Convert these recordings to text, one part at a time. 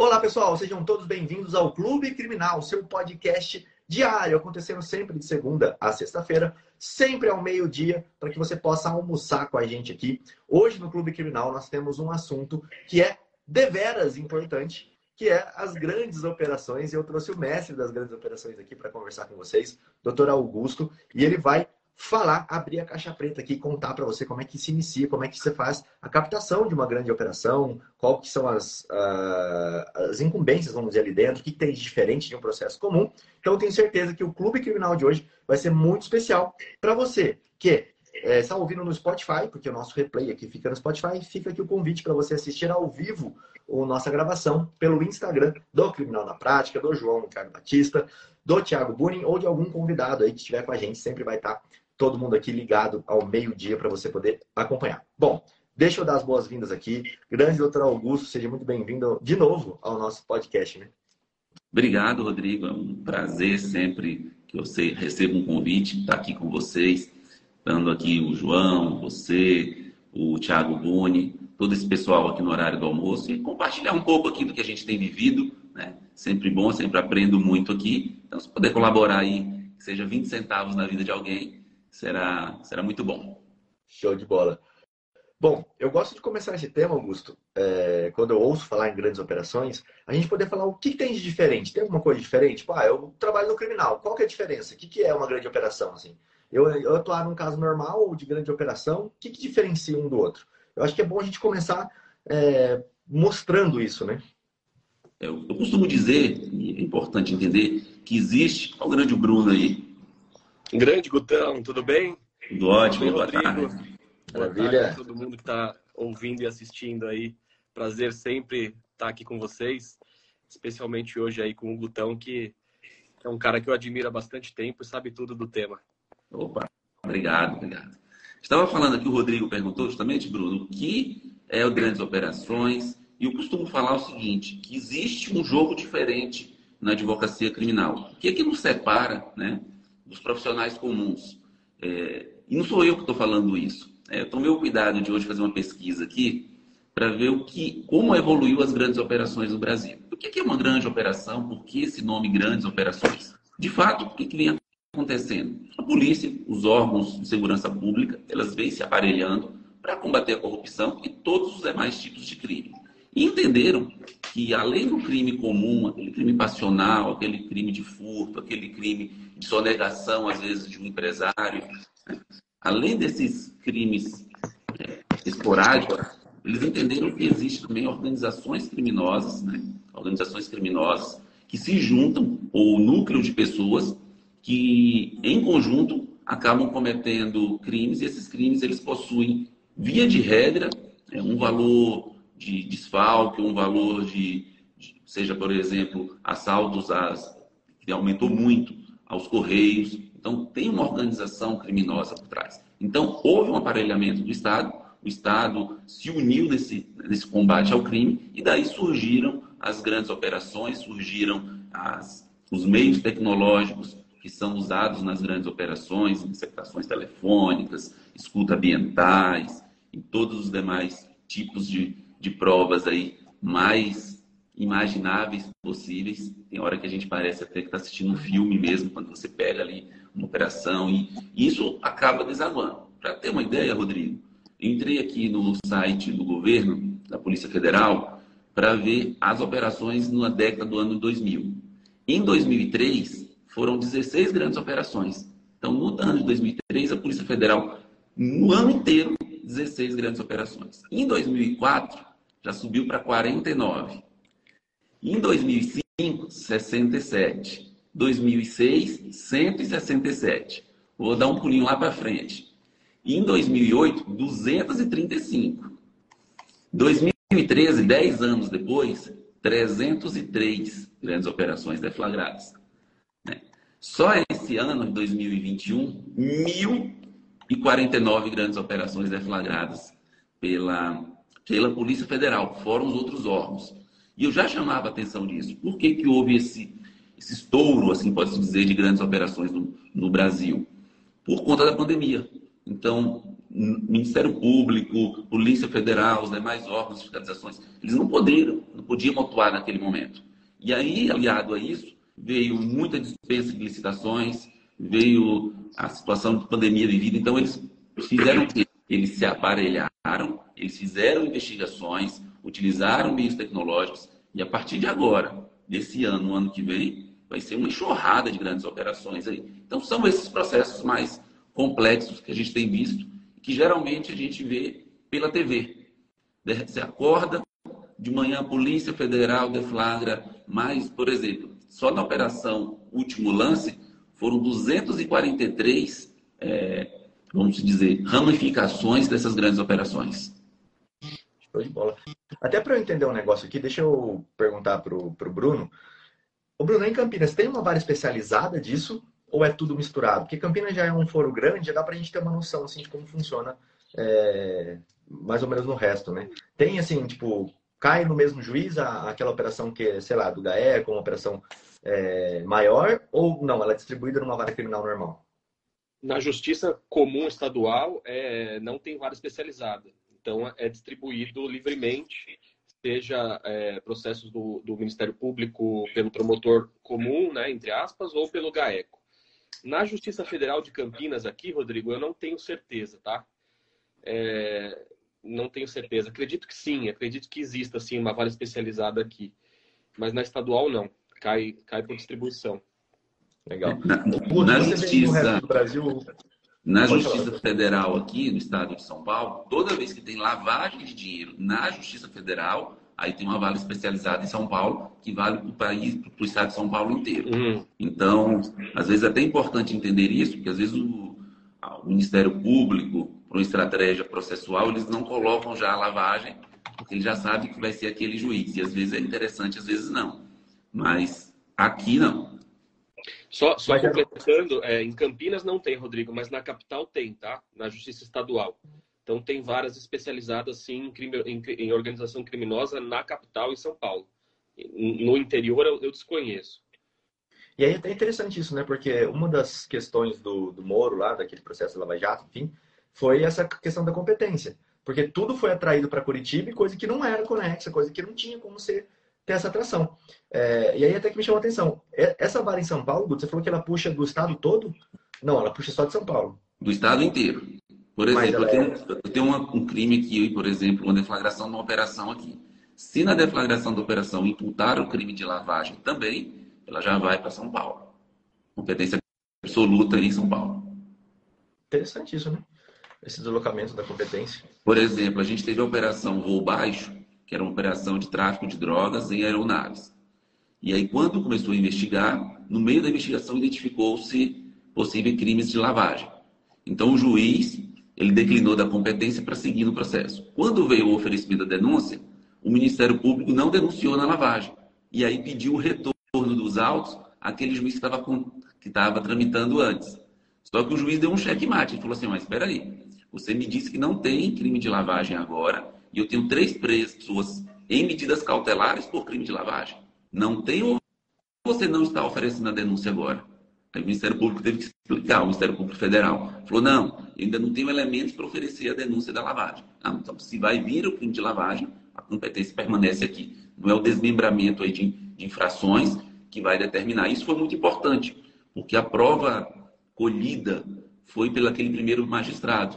Olá, pessoal, sejam todos bem-vindos ao Clube Criminal, seu podcast diário, acontecendo sempre de segunda a sexta-feira, sempre ao meio-dia, para que você possa almoçar com a gente aqui. Hoje no Clube Criminal nós temos um assunto que é deveras importante, que é as grandes operações. E eu trouxe o mestre das grandes operações aqui para conversar com vocês, doutor Augusto, e ele vai falar, abrir a caixa preta aqui contar para você como é que se inicia, como é que você faz a captação de uma grande operação, qual que são as, uh, as incumbências, vamos dizer, ali dentro, o que, tem de diferente de um processo comum. Então, tenho certeza que o Clube Criminal de hoje vai ser muito especial para você que é, está ouvindo no Spotify, porque o nosso replay aqui fica no Spotify, fica aqui o convite para você assistir ao vivo a nossa gravação pelo Instagram do Criminal na Prática, do João Ricardo Batista, do Thiago Bunin ou de algum convidado aí que estiver com a gente, sempre vai estar todo mundo aqui ligado ao meio-dia para você poder acompanhar. Bom, deixa eu dar as boas-vindas aqui. Grande doutor Augusto, seja muito bem-vindo de novo ao nosso podcast. Né? Obrigado, Rodrigo. É um prazer sempre que eu recebo um convite estar aqui com vocês, dando aqui o João, você, o Thiago Boni, todo esse pessoal aqui no horário do almoço e compartilhar um pouco aqui do que a gente tem vivido. Né? Sempre bom, sempre aprendo muito aqui. Então, se puder colaborar aí, seja 20 centavos na vida de alguém, será, será muito bom. Show de bola. Bom, eu gosto de começar esse tema, Augusto, é, quando eu ouço falar em grandes operações, a gente poder falar o que tem de diferente. Tem alguma coisa diferente? Tipo, ah, eu trabalho no criminal. Qual que é a diferença? O que, que é uma grande operação? Assim? Eu, eu atuar num caso normal ou de grande operação, o que, que diferencia um do outro? Eu acho que é bom a gente começar é, mostrando isso, né? Eu, eu costumo dizer, e é importante entender, que existe, olha o grande Bruno aí, Grande Gutão, tudo bem? Tudo ótimo, tudo boa Rodrigo. tarde. Maravilha. Tarde todo mundo que está ouvindo e assistindo aí. Prazer sempre estar tá aqui com vocês, especialmente hoje aí com o Gutão, que é um cara que eu admiro há bastante tempo e sabe tudo do tema. Opa, obrigado, obrigado. Estava falando aqui, o Rodrigo perguntou justamente, Bruno, o que é o Grandes Operações, e eu costumo falar o seguinte, que existe um jogo diferente na advocacia criminal. O que é que nos separa, né? Dos profissionais comuns. É, e não sou eu que estou falando isso. É, eu tomei o cuidado de hoje fazer uma pesquisa aqui para ver o que, como evoluiu as grandes operações no Brasil. O que é uma grande operação? Por que esse nome grandes operações? De fato, o que, que vem acontecendo? A polícia, os órgãos de segurança pública, elas vêm se aparelhando para combater a corrupção e todos os demais tipos de crime. E entenderam que, além do crime comum, aquele crime passional, aquele crime de furto, aquele crime de sonegação, às vezes, de um empresário, né? além desses crimes é, esporádicos, eles entenderam que existem também organizações criminosas, né? organizações criminosas que se juntam, ou núcleo de pessoas que, em conjunto, acabam cometendo crimes, e esses crimes eles possuem, via de regra, é, um valor de desfalque, um valor de, de seja, por exemplo, assaltos às, que aumentou muito aos correios. Então, tem uma organização criminosa por trás. Então, houve um aparelhamento do Estado, o Estado se uniu nesse, nesse combate ao crime e daí surgiram as grandes operações, surgiram as, os meios tecnológicos que são usados nas grandes operações, interceptações telefônicas, escuta ambientais e todos os demais tipos de, de provas aí mais imagináveis possíveis. Tem hora que a gente parece até que está assistindo um filme mesmo, quando você pega ali uma operação e isso acaba desaguando. Para ter uma ideia, Rodrigo, entrei aqui no site do governo, da Polícia Federal, para ver as operações na década do ano 2000. Em 2003, foram 16 grandes operações. Então, no ano de 2003, a Polícia Federal, no ano inteiro, 16 grandes operações. Em 2004, já subiu para 49. Em 2005, 67. 2006, 167. Vou dar um pulinho lá para frente. em 2008, 235. 2013, 10 anos depois, 303 grandes operações deflagradas. Né? Só esse ano, 2021, 1.049 grandes operações deflagradas pela pela Polícia Federal, fora os outros órgãos. E eu já chamava a atenção disso. Por que, que houve esse, esse estouro, assim pode-se dizer, de grandes operações no, no Brasil? Por conta da pandemia. Então, Ministério Público, Polícia Federal, os demais órgãos fiscalizações, eles não poderiam, não podiam atuar naquele momento. E aí, aliado a isso, veio muita dispensa de licitações, veio a situação de pandemia vivida. Então, eles fizeram o quê? Eles se aparelharam, eles fizeram investigações, utilizaram meios tecnológicos, e a partir de agora, desse ano, no ano que vem, vai ser uma enxurrada de grandes operações aí. Então, são esses processos mais complexos que a gente tem visto, que geralmente a gente vê pela TV. Você acorda, de manhã a Polícia Federal deflagra mais, por exemplo, só na operação Último Lance, foram 243, é, vamos dizer, ramificações dessas grandes operações. Show de bola. Até para eu entender um negócio aqui, deixa eu perguntar para o Bruno. O Bruno, em Campinas, tem uma vara especializada disso ou é tudo misturado? Porque Campinas já é um foro grande, já dá para a gente ter uma noção assim, de como funciona é, mais ou menos no resto, né? Tem assim, tipo, cai no mesmo juiz a, aquela operação que, sei lá, do GAE, uma operação é, maior, ou não, ela é distribuída numa vara criminal normal? Na justiça comum estadual, é, não tem vara especializada. Então, é distribuído livremente, seja é, processos do, do, Ministério Público pelo promotor comum, né, entre aspas, ou pelo GAECO. Na Justiça Federal de Campinas, aqui, Rodrigo, eu não tenho certeza, tá? É, não tenho certeza. Acredito que sim, acredito que exista, sim, uma vara especializada aqui. Mas na estadual, não cai, cai por distribuição. Legal. Na, na justiça, Brasil... na justiça federal aqui no estado de São Paulo, toda vez que tem lavagem de dinheiro na justiça federal, aí tem uma vara especializada em São Paulo que vale para o país, para o estado de São Paulo inteiro. Uhum. Então, às vezes é até importante entender isso, porque às vezes o, o Ministério Público, por uma estratégia processual, eles não colocam já a lavagem, porque ele já sabe que vai ser aquele juiz. E às vezes é interessante, às vezes não. Mas aqui não. Só, só completando, é, em Campinas não tem, Rodrigo, mas na capital tem, tá? Na Justiça Estadual. Então tem várias especializadas sim em, crime, em, em organização criminosa na capital em São Paulo. No interior eu, eu, desconheço. E aí é até interessante isso, né? Porque uma das questões do, do Moro lá, daquele processo da Lava Jato, enfim, foi essa questão da competência. Porque tudo foi atraído para Curitiba e coisa que não era conexa, coisa que não tinha como ser ter essa atração. É, e aí até que me chamou a atenção. Essa vara em São Paulo, você falou que ela puxa do estado todo? Não, ela puxa só de São Paulo. Do estado inteiro. Por exemplo, eu tenho, é... eu tenho uma, um crime aqui, por exemplo, uma deflagração de uma operação aqui. Se na deflagração da operação imputar o crime de lavagem também, ela já vai para São Paulo. Competência absoluta em São Paulo. Interessante isso, né? Esse deslocamento da competência. Por exemplo, a gente teve a operação voo baixo, que era uma operação de tráfico de drogas em aeronaves. E aí, quando começou a investigar, no meio da investigação identificou-se possíveis crimes de lavagem. Então, o juiz ele declinou da competência para seguir no processo. Quando veio o oferecimento da denúncia, o Ministério Público não denunciou na lavagem. E aí pediu o retorno dos autos àquele juiz que estava que estava tramitando antes. Só que o juiz deu um checkmate. Ele falou assim, mas espera aí, você me disse que não tem crime de lavagem agora, e eu tenho três pessoas em medidas cautelares por crime de lavagem. Não tem ou você não está oferecendo a denúncia agora? Aí o Ministério Público teve que explicar, o Ministério Público Federal falou, não, ainda não tenho elementos para oferecer a denúncia da lavagem. Ah, então, se vai vir o crime de lavagem, a competência permanece aqui. Não é o desmembramento aí de, de infrações que vai determinar. Isso foi muito importante, porque a prova colhida foi pelo aquele primeiro magistrado.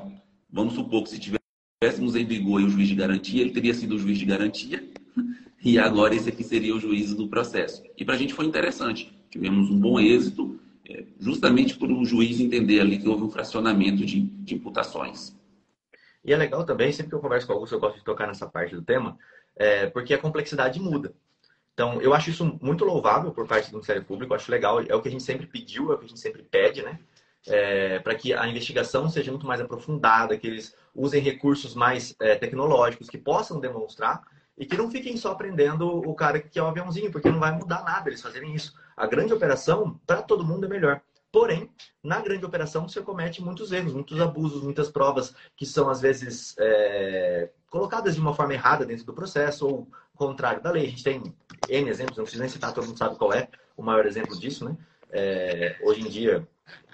Vamos supor que se tiver tivéssemos em vigor o juiz de garantia, ele teria sido o juiz de garantia e agora esse aqui seria o juiz do processo. E para a gente foi interessante. Tivemos um bom êxito, é, justamente por o juiz entender ali que houve um fracionamento de, de imputações. E é legal também, sempre que eu converso com alguns, eu gosto de tocar nessa parte do tema, é, porque a complexidade muda. Então, eu acho isso muito louvável por parte do Ministério Público, acho legal, é o que a gente sempre pediu, é o que a gente sempre pede, né? É, para que a investigação seja muito mais aprofundada, que eles usem recursos mais é, tecnológicos, que possam demonstrar e que não fiquem só prendendo o cara que é o aviãozinho, porque não vai mudar nada eles fazerem isso. A grande operação, para todo mundo, é melhor. Porém, na grande operação, você comete muitos erros, muitos abusos, muitas provas que são, às vezes, é, colocadas de uma forma errada dentro do processo ou contrário da lei. A gente tem N exemplos, não preciso nem citar, todo mundo sabe qual é o maior exemplo disso, né? É, hoje em dia,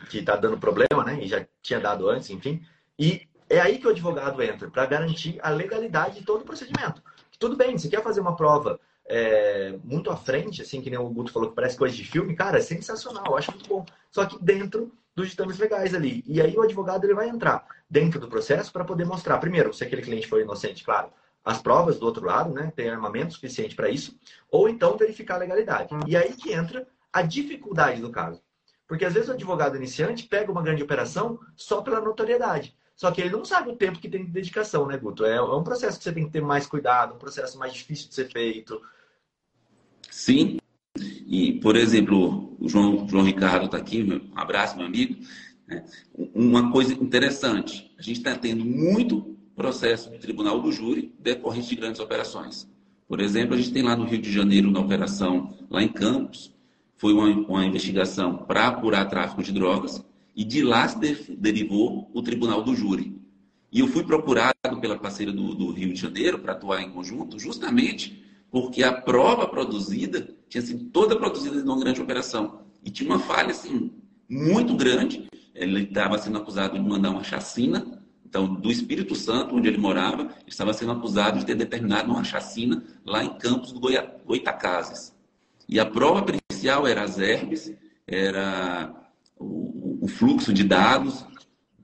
que está dando problema, né? E já tinha dado antes, enfim. E é aí que o advogado entra, para garantir a legalidade de todo o procedimento. Tudo bem, você quer fazer uma prova é, muito à frente, assim, que nem o Guto falou que parece coisa de filme, cara, é sensacional, eu acho muito bom. Só que dentro dos ditames legais ali. E aí o advogado ele vai entrar dentro do processo para poder mostrar, primeiro, se aquele cliente foi inocente, claro, as provas do outro lado, né? Tem armamento suficiente para isso, ou então verificar a legalidade. E aí que entra a dificuldade do caso. Porque às vezes o advogado iniciante pega uma grande operação só pela notoriedade. Só que ele não sabe o tempo que tem de dedicação, né, Guto? É, é um processo que você tem que ter mais cuidado, um processo mais difícil de ser feito. Sim. E, por exemplo, o João, João Ricardo está aqui, um abraço, meu amigo. Né? Uma coisa interessante, a gente está tendo muito processo no Tribunal do Júri decorrente de grandes operações. Por exemplo, a gente tem lá no Rio de Janeiro, na operação lá em Campos, foi uma, uma investigação para apurar tráfico de drogas, e de lá se derivou o Tribunal do Júri. E eu fui procurado pela parceira do, do Rio de Janeiro para atuar em conjunto, justamente porque a prova produzida tinha sido toda produzida em uma grande operação. E tinha uma falha, assim, muito grande. Ele estava sendo acusado de mandar uma chacina. Então, do Espírito Santo, onde ele morava, estava sendo acusado de ter determinado uma chacina lá em Campos do. Goitacazes. E a prova era as herbes, era o, o fluxo de dados.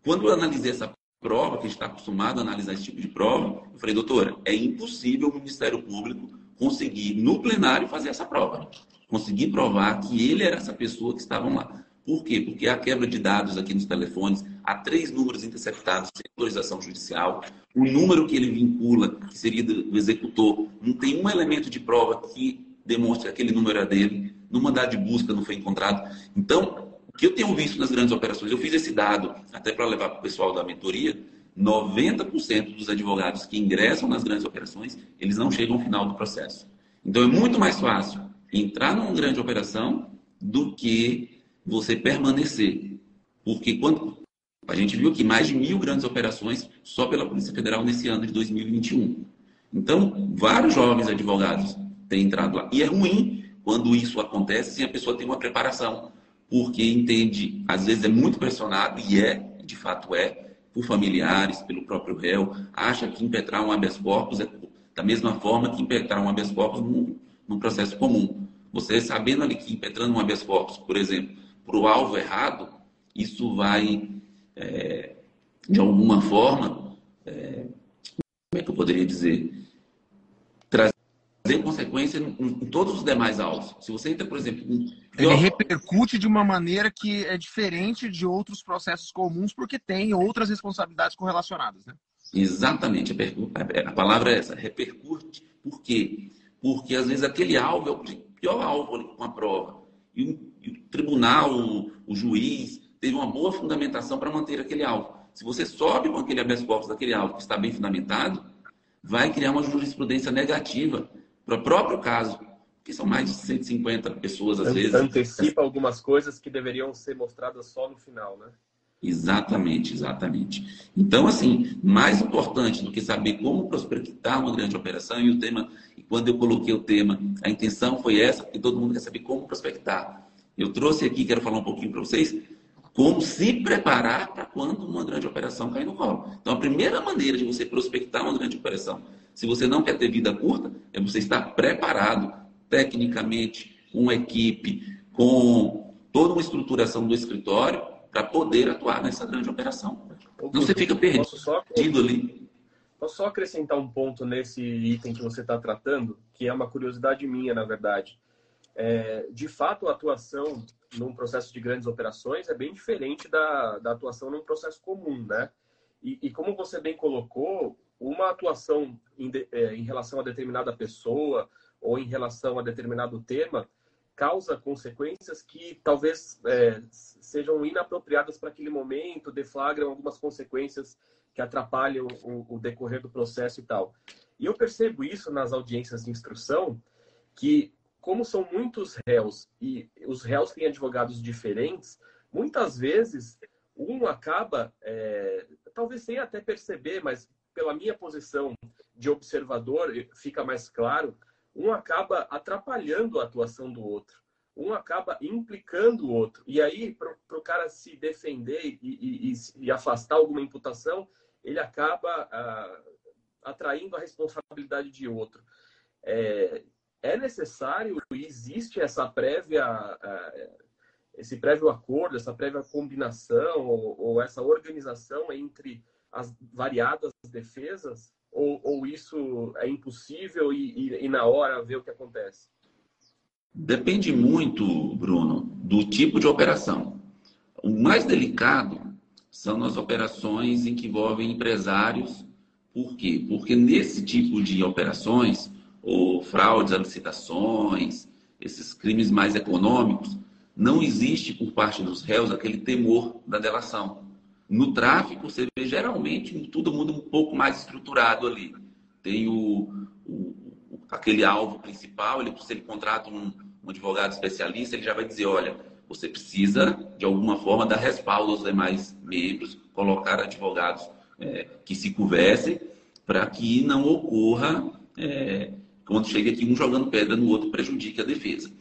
Quando eu analisei essa prova, que está acostumado a analisar esse tipo de prova, eu falei, doutora, é impossível o Ministério Público conseguir, no plenário, fazer essa prova. Conseguir provar que ele era essa pessoa que estavam lá. Por quê? Porque a quebra de dados aqui nos telefones, há três números interceptados sem autorização judicial, o número que ele vincula, que seria do executor, não tem um elemento de prova que demonstre que aquele número é dele, no mandado de busca não foi encontrado. Então, o que eu tenho visto nas grandes operações, eu fiz esse dado até para levar para o pessoal da mentoria, 90% dos advogados que ingressam nas grandes operações, eles não chegam ao final do processo. Então é muito mais fácil entrar numa grande operação do que você permanecer. Porque quando a gente viu que mais de mil grandes operações só pela Polícia Federal nesse ano de 2021. Então, vários jovens advogados têm entrado lá. E é ruim quando isso acontece sem a pessoa ter uma preparação, porque entende, às vezes é muito pressionado, e é, de fato é, por familiares, pelo próprio réu, acha que impetrar um habeas corpus é da mesma forma que impetrar um habeas corpus num, num processo comum. Você sabendo ali que impetrando um habeas corpus, por exemplo, para o alvo errado, isso vai, é, de alguma forma, é, como é que eu poderia dizer? Trazer consequência em, em todos os demais alvos. Se você entra, por exemplo, ele repercute de uma maneira que é diferente de outros processos comuns, porque tem outras responsabilidades correlacionadas, né? Exatamente. A palavra é essa, repercute. Por quê? Porque às vezes aquele alvo é o pior alvo com a prova. E o, e o tribunal, o, o, juiz, teve uma boa fundamentação para manter aquele alvo. Se você sobe com aquele habeas corpus daquele alvo que está bem fundamentado, vai criar uma jurisprudência negativa para o próprio caso que são mais de 150 pessoas às vezes. Antecipa algumas coisas que deveriam ser mostradas só no final, né? Exatamente, exatamente. Então, assim, mais importante do que saber como prospectar uma grande operação, e o tema, e quando eu coloquei o tema, a intenção foi essa, porque todo mundo quer saber como prospectar. Eu trouxe aqui, quero falar um pouquinho para vocês, como se preparar para quando uma grande operação cair no colo. Então, a primeira maneira de você prospectar uma grande operação, se você não quer ter vida curta, é você estar preparado tecnicamente, com uma equipe, com toda uma estruturação do escritório para poder atuar nessa grande operação. Não você fica perdido só, ali. Posso só acrescentar um ponto nesse item que você está tratando, que é uma curiosidade minha, na verdade. É, de fato, a atuação num processo de grandes operações é bem diferente da, da atuação num processo comum, né? E, e como você bem colocou, uma atuação em, de, é, em relação a determinada pessoa ou em relação a determinado tema causa consequências que talvez é, sejam inapropriadas para aquele momento, deflagram algumas consequências que atrapalham o, o, decorrer do processo e tal. E eu percebo isso nas audiências de instrução, que como são muitos réus e os réus têm advogados diferentes, muitas vezes um acaba, é, talvez sem até perceber, mas pela minha posição de observador fica mais claro, um acaba atrapalhando a atuação do outro, um acaba implicando o outro. E aí, para o cara se defender e, e, e, afastar alguma imputação, ele acaba ah, atraindo a responsabilidade de outro. É, é necessário e existe essa prévia, ah, esse prévio acordo, essa prévia combinação ou, ou essa organização entre as variadas defesas? Ou, ou isso é impossível e, e, e na hora ver o que acontece? Depende muito, Bruno, do tipo de operação. O mais delicado são as operações em que envolvem empresários. Por quê? Porque nesse tipo de operações, ou fraudes a licitações, esses crimes mais econômicos, não existe por parte dos réus aquele temor da delação. No tráfico, você vê geralmente todo mundo um pouco mais estruturado ali. Tem o, o aquele alvo principal, ele, se ele contrata um, um advogado especialista, ele já vai dizer, olha, você precisa, de alguma forma, dar respaldo aos demais membros, colocar advogados é, que se conversem, para que não ocorra, é, quando chega aqui, um jogando pedra no outro, prejudique a defesa.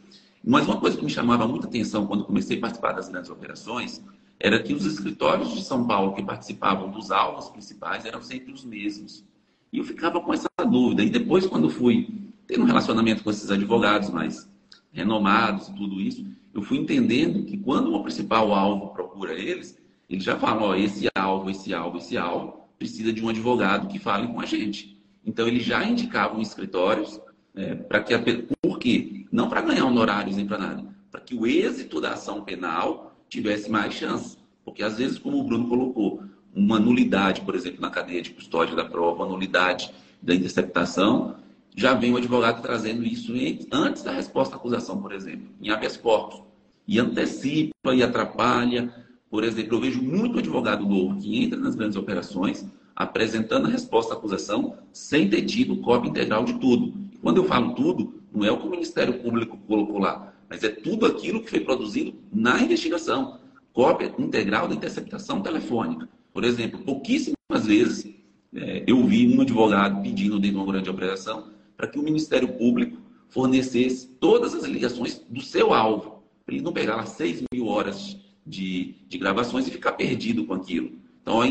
Mas uma coisa que me chamava muita atenção quando comecei a participar das grandes operações era que os escritórios de São Paulo que participavam dos alvos principais eram sempre os mesmos. E eu ficava com essa dúvida. E depois, quando fui ter um relacionamento com esses advogados mais renomados e tudo isso, eu fui entendendo que quando o principal alvo procura eles, eles já falam, ó, esse alvo, esse alvo, esse alvo, precisa de um advogado que fale com a gente. Então, eles já indicavam escritórios é, para que a... Por quê? Não para ganhar honorários nem para nada. Para que o êxito da ação penal tivesse mais chance. Porque, às vezes, como o Bruno colocou, uma nulidade, por exemplo, na cadeia de custódia da prova, uma nulidade da interceptação, já vem o advogado trazendo isso antes da resposta à acusação, por exemplo, em habeas corpus. E antecipa e atrapalha. Por exemplo, eu vejo muito advogado novo que entra nas grandes operações apresentando a resposta à acusação sem ter tido cópia integral de tudo. E quando eu falo tudo, não é o que o Ministério Público colocou lá, mas é tudo aquilo que foi produzido na investigação. Cópia integral da interceptação telefônica. Por exemplo, pouquíssimas vezes é, eu vi um advogado pedindo dentro de uma grande operação para que o Ministério Público fornecesse todas as ligações do seu alvo, para ele não pegar lá 6 mil horas de, de gravações e ficar perdido com aquilo. Então,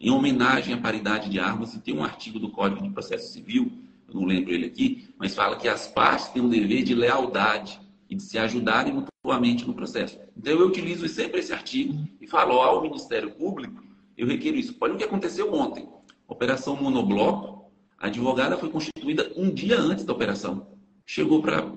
em homenagem à paridade de armas, tem um artigo do Código de Processo Civil, eu não lembro ele aqui, mas fala que as partes têm um dever de lealdade e de se ajudarem mutuamente no processo. Então, eu utilizo sempre esse artigo e falo ao Ministério Público, eu requeiro isso. Olha o que aconteceu ontem. Operação Monobloco, a advogada foi constituída um dia antes da operação. Chegou para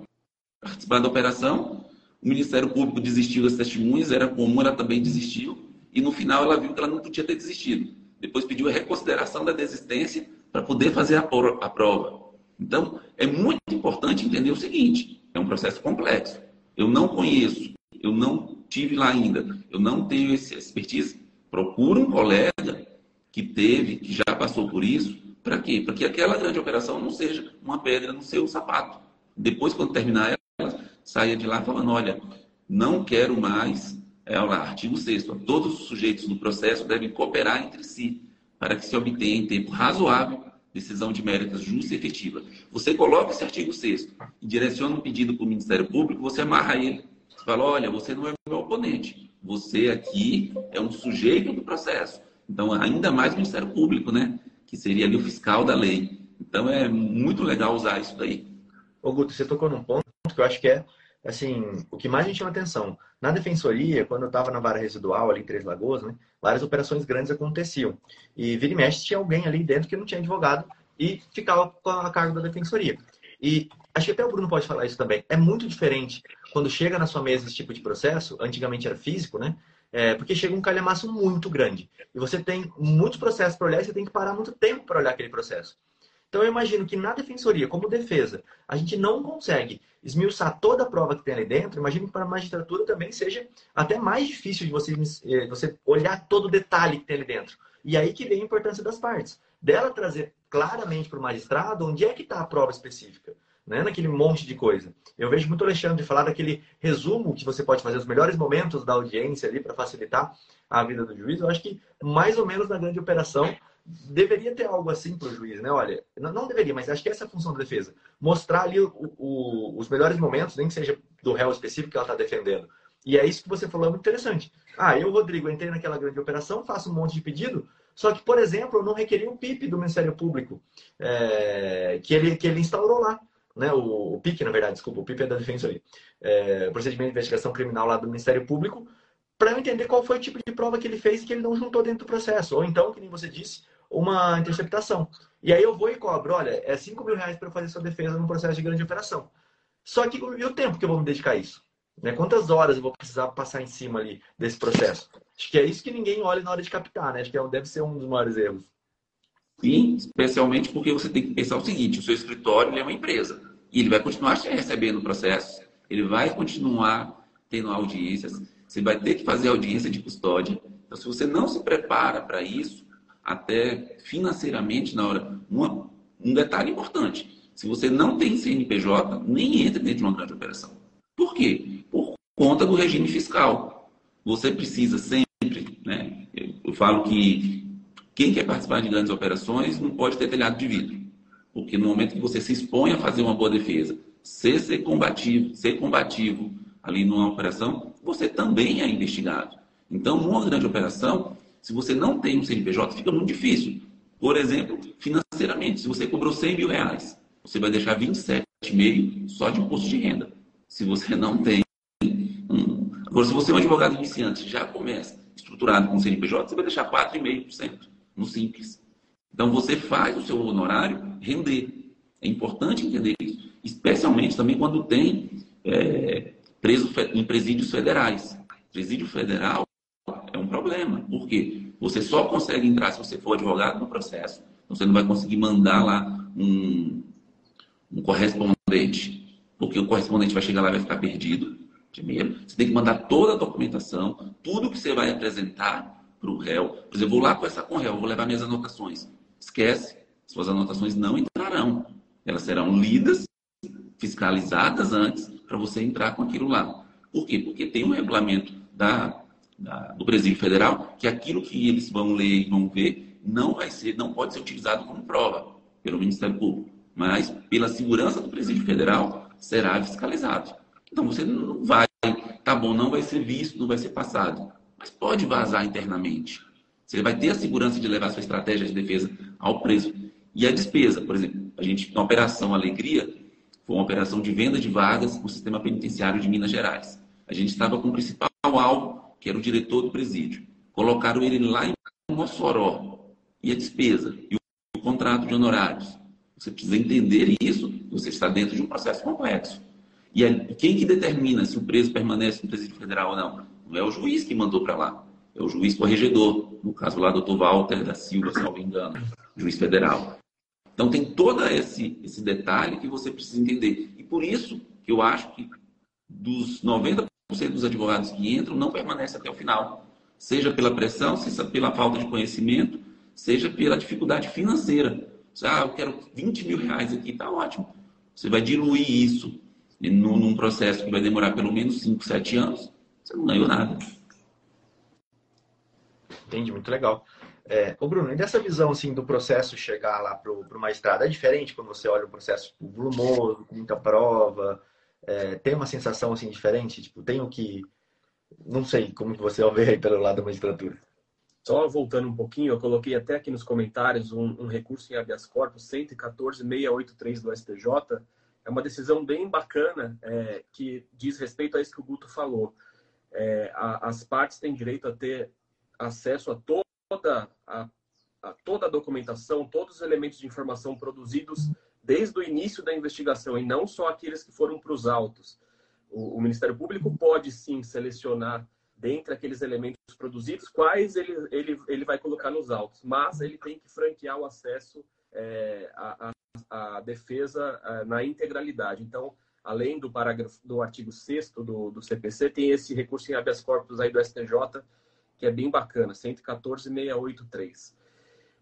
participar da operação, o Ministério Público desistiu das testemunhas, era comum, ela também desistiu, e no final ela viu que ela não podia ter desistido. Depois pediu a reconsideração da desistência para poder fazer a prova. Então, é muito importante entender o seguinte: é um processo complexo. Eu não conheço, eu não tive lá ainda, eu não tenho essa expertise. Procura um colega que teve, que já passou por isso, para quê? Para que aquela grande operação não seja uma pedra no seu sapato. Depois, quando terminar ela, saia de lá falando: olha, não quero mais. É, lá, artigo 6. Todos os sujeitos do processo devem cooperar entre si para que se obtenha em tempo razoável decisão de méritos justa e efetiva. Você coloca esse artigo 6 e direciona um pedido para o Ministério Público, você amarra ele. Você fala: olha, você não é meu oponente. Você aqui é um sujeito do processo. Então, ainda mais o Ministério Público, né? que seria ali o fiscal da lei. Então é muito legal usar isso daí. Ô Guto, você tocou num ponto que eu acho que é assim, o que mais gente chama atenção. Na defensoria, quando eu estava na vara residual ali em Três Lagoas, né, várias operações grandes aconteciam. E vira e mexe tinha alguém ali dentro que não tinha advogado e ficava a cargo da defensoria. E acho que até o Bruno pode falar isso também. É muito diferente quando chega na sua mesa esse tipo de processo, antigamente era físico, né? É, porque chega um calhamaço muito grande. E você tem muitos processos para olhar e você tem que parar muito tempo para olhar aquele processo. Então eu imagino que na defensoria, como defesa, a gente não consegue esmiuçar toda a prova que tem ali dentro. Imagino que para a magistratura também seja até mais difícil de você, é, você olhar todo o detalhe que tem ali dentro. E aí que vem a importância das partes. Dela trazer claramente para o magistrado onde é que está a prova específica né? naquele monte de coisa. Eu vejo muito o Alexandre falar daquele resumo que você pode fazer, os melhores momentos da audiência ali para facilitar a vida do juiz. Eu acho que mais ou menos na grande operação deveria ter algo assim para o juiz, né? Olha, não deveria, mas acho que essa é a função da defesa. Mostrar ali o, o, os melhores momentos, nem que seja do réu específico que ela está defendendo. E é isso que você falou, é muito interessante. Ah, eu, Rodrigo, entrei naquela grande operação, faço um monte de pedido, Só que, por exemplo, eu não requeri o PIP do Ministério Público, é, que, ele, que ele instaurou lá. Né? O, o PIC, na verdade, desculpa, o PIP é da Defensoria. É, procedimento de investigação criminal lá do Ministério Público, para eu entender qual foi o tipo de prova que ele fez e que ele não juntou dentro do processo. Ou então, que nem você disse, uma interceptação. E aí eu vou e cobro, olha, é 5 mil reais para fazer sua defesa no processo de grande operação. Só que e o tempo que eu vou me dedicar a isso? Né? Quantas horas eu vou precisar passar em cima ali desse processo? Acho que é isso que ninguém olha na hora de captar, né? Acho que é deve ser um dos maiores erros. Sim, especialmente porque você tem que pensar o seguinte: o seu escritório é uma empresa e ele vai continuar recebendo processo, ele vai continuar tendo audiências, você vai ter que fazer audiência de custódia. Então, se você não se prepara para isso, até financeiramente, na hora. Uma, um detalhe importante: se você não tem CNPJ, nem entra dentro de uma grande operação. Por quê? Por conta do regime fiscal. Você precisa sempre, né? Eu falo que quem quer participar de grandes operações não pode ter telhado de vidro. Porque no momento que você se expõe a fazer uma boa defesa, ser, ser combativo, ser combativo ali numa operação, você também é investigado. Então, numa grande operação, se você não tem um CNPJ, fica muito difícil. Por exemplo, financeiramente, se você cobrou 100 mil reais, você vai deixar 27,5 só de imposto de renda. Se você não tem um... Agora, se você é um advogado iniciante, já começa estruturado com CNPJ, você vai deixar 4,5% no simples. Então, você faz o seu honorário render. É importante entender isso. Especialmente também quando tem é, preso em presídios federais. Presídio federal problema. Por quê? Você só consegue entrar se você for advogado no processo. Você não vai conseguir mandar lá um, um correspondente, porque o correspondente vai chegar lá e vai ficar perdido. Primeiro, você tem que mandar toda a documentação, tudo que você vai apresentar para o réu. Por exemplo, vou lá com essa com o réu, vou levar minhas anotações. Esquece, suas anotações não entrarão. Elas serão lidas, fiscalizadas antes, para você entrar com aquilo lá. Por quê? Porque tem um regulamento da, da, do Presídio Federal que aquilo que eles vão ler e vão ver não vai ser, não pode ser utilizado como prova pelo Ministério Público, mas pela segurança do Presídio Federal será fiscalizado. Então você não vai, tá bom, não vai ser visto, não vai ser passado, mas pode vazar internamente. Você vai ter a segurança de levar sua estratégia de defesa ao preso. E a despesa, por exemplo, a gente, na Operação Alegria, foi uma operação de venda de vagas no sistema penitenciário de Minas Gerais. A gente estava com o principal alvo, que era o diretor do presídio. Colocaram ele lá em Mossoró. E a despesa? E o contrato de honorários? Você precisa entender isso. Você está dentro de um processo complexo. E quem que determina se o preso permanece no presídio federal ou não? Não é o juiz que mandou para lá. É o juiz corregedor. No caso lá, doutor Walter da Silva, se não me engano, juiz federal. Então tem todo esse, esse detalhe que você precisa entender. E por isso que eu acho que dos 90% dos advogados que entram não permanece até o final. Seja pela pressão, seja pela falta de conhecimento, seja pela dificuldade financeira. Ah, eu quero 20 mil reais aqui, tá ótimo. Você vai diluir isso num processo que vai demorar pelo menos 5, 7 anos. Você não ganhou nada. Entendi, muito legal. É, ô Bruno, e dessa visão assim, do processo chegar lá para o magistrado, é diferente quando você olha o processo volumoso, com muita prova? É, tem uma sensação assim diferente? Tipo, tem o que. Não sei como que você vê aí pelo lado da magistratura. Só voltando um pouquinho, eu coloquei até aqui nos comentários um, um recurso em habeas corpus 114.683 do STJ. É uma decisão bem bacana é, que diz respeito a isso que o Guto falou. É, a, as partes têm direito a ter acesso a toda a, a, toda a documentação, todos os elementos de informação produzidos desde o início da investigação e não só aqueles que foram para os autos. O, o, Ministério Público pode sim selecionar dentre aqueles elementos produzidos quais ele, ele, ele vai colocar nos autos, mas ele tem que franquear o acesso é, à, à, à, defesa é, na integralidade. Então, além do parágrafo do artigo 6 do, do CPC, tem esse recurso em habeas corpus aí do STJ que é bem bacana, 114.683.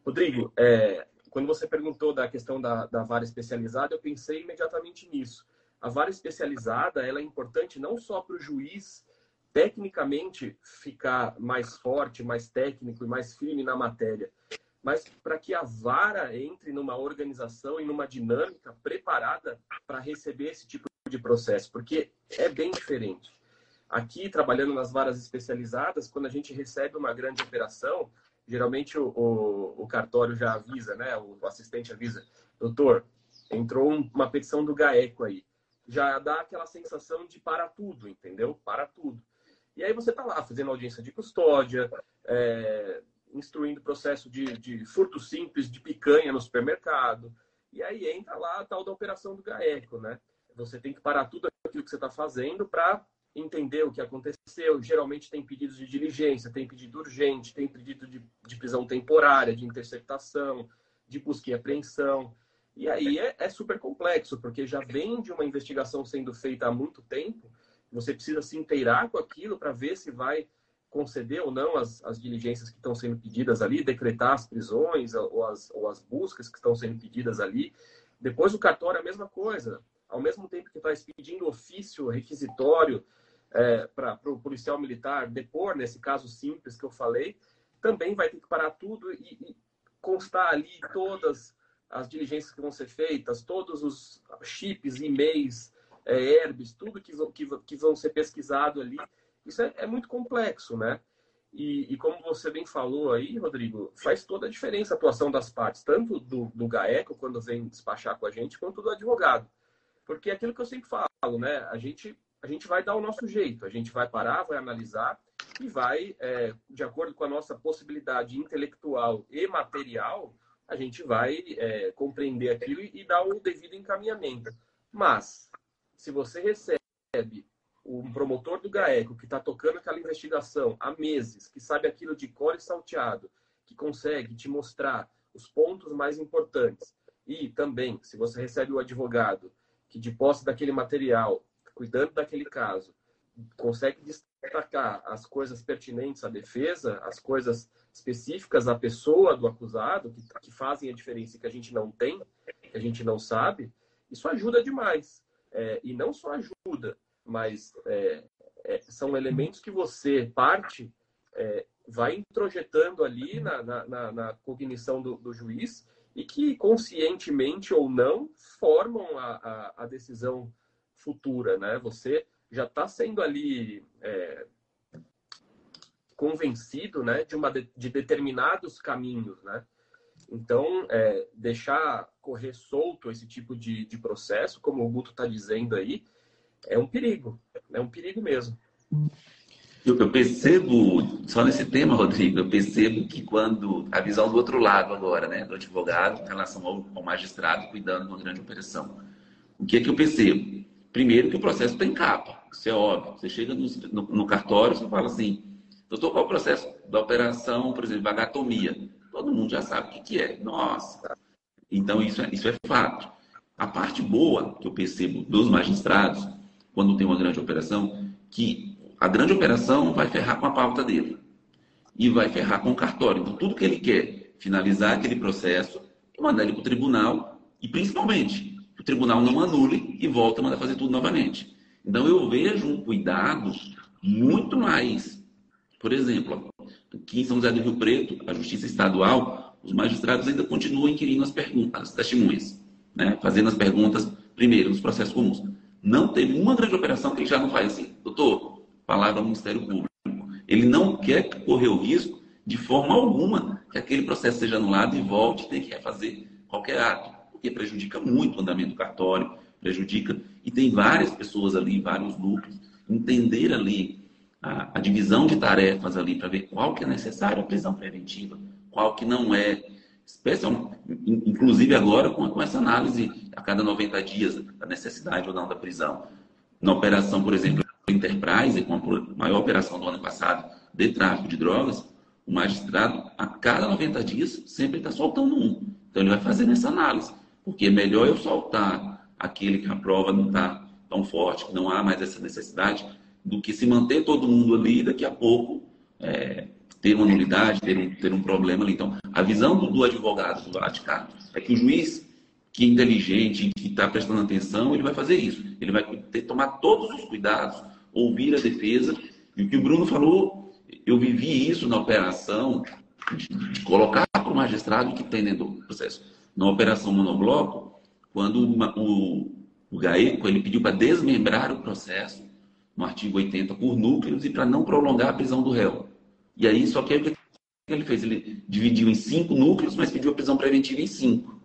Rodrigo, é, quando você perguntou da questão da, da vara especializada, eu pensei imediatamente nisso. A vara especializada ela é importante não só para o juiz tecnicamente ficar mais forte, mais técnico e mais firme na matéria, mas para que a vara entre numa organização e numa dinâmica preparada para receber esse tipo de processo, porque é bem diferente. Aqui, trabalhando nas varas especializadas, quando a gente recebe uma grande operação, geralmente o, o, o cartório já avisa, né? O, o, assistente avisa, doutor, entrou uma petição do GAECO aí. Já dá aquela sensação de para tudo, entendeu? Para tudo. E aí você está lá fazendo audiência de custódia, é, instruindo processo de, de furto simples de picanha no supermercado. E aí entra lá a tal da operação do GAECO, né? Você tem que parar tudo aquilo que você está fazendo para entender o que aconteceu. Geralmente tem pedidos de diligência, tem pedido urgente, tem pedido de, de prisão temporária, de interceptação, de busca e apreensão. E aí é, é, super complexo, porque já vem de uma investigação sendo feita há muito tempo. Você precisa se inteirar com aquilo para ver se vai conceder ou não as, as diligências que estão sendo pedidas ali, decretar as prisões ou as, ou as buscas que estão sendo pedidas ali. Depois o cartório é a mesma coisa. Ao mesmo tempo que está expedindo ofício requisitório é, para o policial militar depor, nesse caso simples que eu falei, também vai ter que parar tudo e, e constar ali todas as diligências que vão ser feitas, todos os chips, e-mails, é, herbes, tudo que, que, que vão ser pesquisado ali isso é, é muito complexo, né? E, e, como você bem falou aí, Rodrigo, faz toda a diferença a atuação das partes, tanto do, do GAECO, quando vem despachar com a gente, quanto do advogado. Porque é aquilo que eu sempre falo, né? A gente, a gente vai dar o nosso jeito, a gente vai parar, vai analisar e vai, é, de acordo com a nossa possibilidade intelectual e material, a gente vai é, compreender aquilo e, dar o devido encaminhamento. Mas, se você recebe um promotor do GAECO que está tocando aquela investigação há meses, que sabe aquilo de cor e salteado, que consegue te mostrar os pontos mais importantes. E também, se você recebe o advogado que, de posse daquele material, cuidando daquele caso, consegue destacar as coisas pertinentes à defesa, as coisas específicas à pessoa do acusado, que, que fazem a diferença e que a gente não tem, que a gente não sabe, isso ajuda demais. É, e não só ajuda, mas é, é, são elementos que você parte é, vai introjetando ali na, na, na cognição do, do, juiz e que conscientemente ou não formam a, a, a decisão futura, né? Você já está sendo ali é, convencido, né, de uma de, de determinados caminhos, né? Então, é, deixar correr solto esse tipo de, de processo, como o Guto está dizendo aí, é um perigo, é um perigo mesmo. Eu percebo, só nesse tema, Rodrigo, eu percebo que quando a visão do outro lado agora, né, do advogado em relação ao, ao magistrado cuidando de uma grande operação. O que é que eu percebo? Primeiro que o processo tem capa, isso é óbvio. Você chega no, no, cartório, você fala assim, doutor, qual é o processo da operação, por exemplo, vagatomia? Todo mundo já sabe o que, que é. Nossa! Então, isso é, isso é fato. A parte boa que eu percebo dos magistrados quando tem uma grande operação, que a grande operação vai ferrar com a pauta dele e vai ferrar com o cartório. Então, tudo que ele quer, finalizar aquele processo e mandar ele para o tribunal e, principalmente, o tribunal não anule e volte a mandar fazer tudo novamente. Então, eu vejo um cuidado muito mais. Por exemplo, aqui em São José do Rio Preto, a Justiça Estadual, os magistrados ainda continuam inquirindo as perguntas, as testemunhas, né? fazendo as perguntas, primeiro, nos processos comuns. Não teve uma grande operação que ele já não faz assim. Doutor, palavra do Ministério Público. Ele não quer correr o risco, de forma alguma, que aquele processo seja anulado e volte a ter que refazer qualquer ato. Porque prejudica muito o andamento cartório, prejudica. E tem várias pessoas ali, vários núcleos. Entender ali a, a divisão de tarefas ali para ver qual que é necessário a prisão preventiva, qual que não é especial, inclusive agora com, com essa análise a cada 90 dias da necessidade ou não da prisão. Na operação, por exemplo, Enterprise, com a maior operação do ano passado de tráfico de drogas, o magistrado, a cada 90 dias, sempre está soltando um. Então, ele vai fazendo essa análise. Porque é melhor eu soltar aquele que a prova não está tão forte, que não há mais essa necessidade, do que se manter todo mundo ali e daqui a pouco é, ter uma nulidade, ter um, ter um problema ali. Então, a visão do, do advogado, do Vaticano, é que o juiz que é inteligente, que está prestando atenção, ele vai fazer isso. Ele vai ter, tomar todos os cuidados, ouvir a defesa. E o que o Bruno falou, eu vivi isso na operação, de, de colocar para o magistrado que tem dentro do processo. Na operação monobloco, quando o, o GAECO ele pediu para desmembrar o processo no artigo 80 por núcleos e para não prolongar a prisão do réu. E aí, só que aí, o que ele fez? Ele dividiu em cinco núcleos, mas pediu a prisão preventiva em cinco.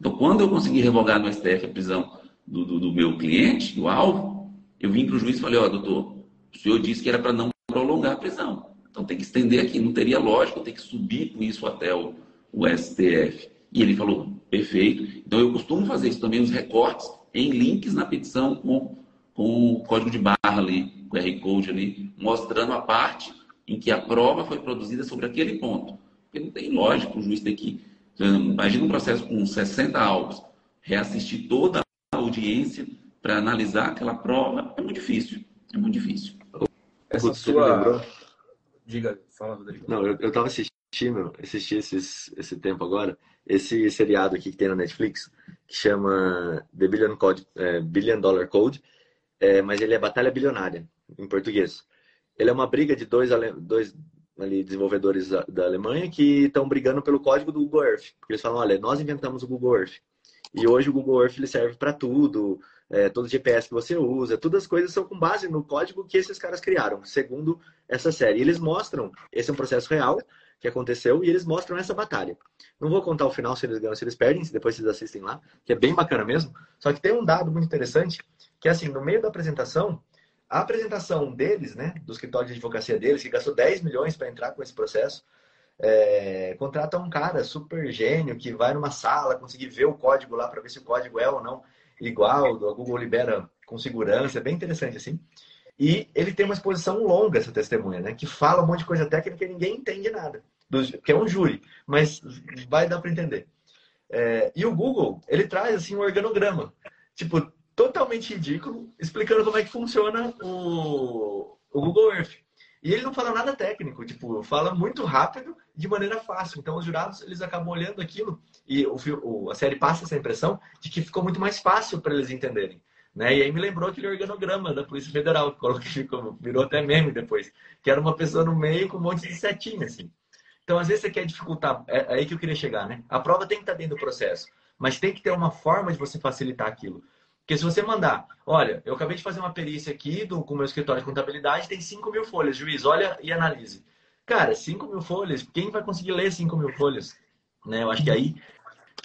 Então, quando eu consegui revogar no STF a prisão do, do, do meu cliente, do alvo, eu vim para o juiz e falei, ó, oh, doutor, o senhor disse que era para não prolongar a prisão. Então tem que estender aqui. Não teria lógica ter que subir com isso até o, o STF. E ele falou, perfeito. Então eu costumo fazer isso também, os recortes em links na petição com, com o código de barra ali, com o QR Code ali, mostrando a parte em que a prova foi produzida sobre aquele ponto. Porque não tem lógica o juiz ter que. Imagina um processo com 60 alvos, reassistir toda a audiência para analisar aquela prova. É muito difícil. É muito difícil. Essa sua. Diga, fala, Rodrigo. Não, eu, eu tava assistindo, assisti esses, esse tempo agora, esse seriado aqui que tem na Netflix, que chama The Billion, Code, é, Billion Dollar Code, é, mas ele é Batalha Bilionária, em português. Ele é uma briga de dois, dois ali, desenvolvedores da, Alemanha que estão brigando pelo código do Google Earth. Porque eles falam, olha, nós inventamos o Google Earth. E hoje o Google Earth ele serve para tudo, é, todo GPS que você usa, todas as coisas são com base no código que esses caras criaram, segundo essa série. E eles mostram, esse é um processo real que aconteceu, e eles mostram essa batalha. Não vou contar o final se eles ganham, se eles perdem, se depois vocês assistem lá, que é bem bacana mesmo. Só que tem um dado muito interessante, que é assim, no meio da apresentação, a apresentação deles, né, do escritório de advocacia deles, que gastou 10 milhões para entrar com esse processo, é, contrata um cara super gênio que vai numa sala conseguir ver o código lá para ver se o código é ou não igual, a Google libera com segurança, é bem interessante assim. E ele tem uma exposição longa, essa testemunha, né? Que fala um monte de coisa técnica e ninguém entende nada. Que é um júri, mas vai dar para entender. É, e o Google, ele traz assim um organograma, tipo, totalmente ridículo, explicando como é que funciona o, o Google Earth. E ele não fala nada técnico, tipo, fala muito rápido, de maneira fácil. Então, os jurados, eles acabam olhando aquilo e o, a série passa essa impressão de que ficou muito mais fácil para eles entenderem. Né? E aí me lembrou aquele organograma da Polícia Federal, que ficou, virou até meme depois, que era uma pessoa no meio com um monte de setinha, assim. Então, às vezes, você quer dificultar, é, é aí que eu queria chegar, né? A prova tem que estar dentro do processo, mas tem que ter uma forma de você facilitar aquilo. Porque se você mandar, olha, eu acabei de fazer uma perícia aqui do, com o meu escritório de contabilidade, tem 5 mil folhas, juiz, olha e analise. Cara, 5 mil folhas, quem vai conseguir ler 5 mil folhas? Né? Eu acho que aí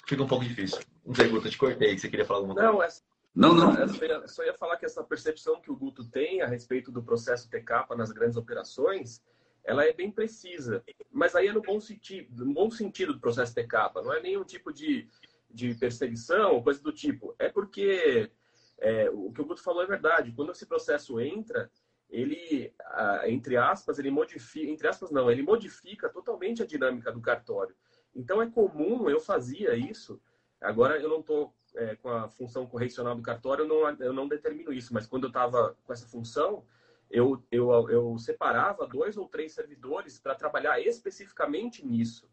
fica um pouco difícil. Não sei, Guto, eu te cortei, você queria falar alguma coisa? Não, essa... Não, não. Eu só, ia, só ia falar que essa percepção que o Guto tem a respeito do processo TK nas grandes operações, ela é bem precisa. Mas aí é no bom sentido, no bom sentido do processo TK, não é nenhum tipo de de perseguição, coisa do tipo. É porque é, o que o Guto falou é verdade. Quando esse processo entra, ele, entre aspas, ele modifica, entre aspas não, ele modifica totalmente a dinâmica do cartório. Então é comum, eu fazia isso. Agora eu não estou é, com a função correcional do cartório, eu não, eu não determino isso, mas quando eu estava com essa função, eu, eu, eu separava dois ou três servidores para trabalhar especificamente nisso.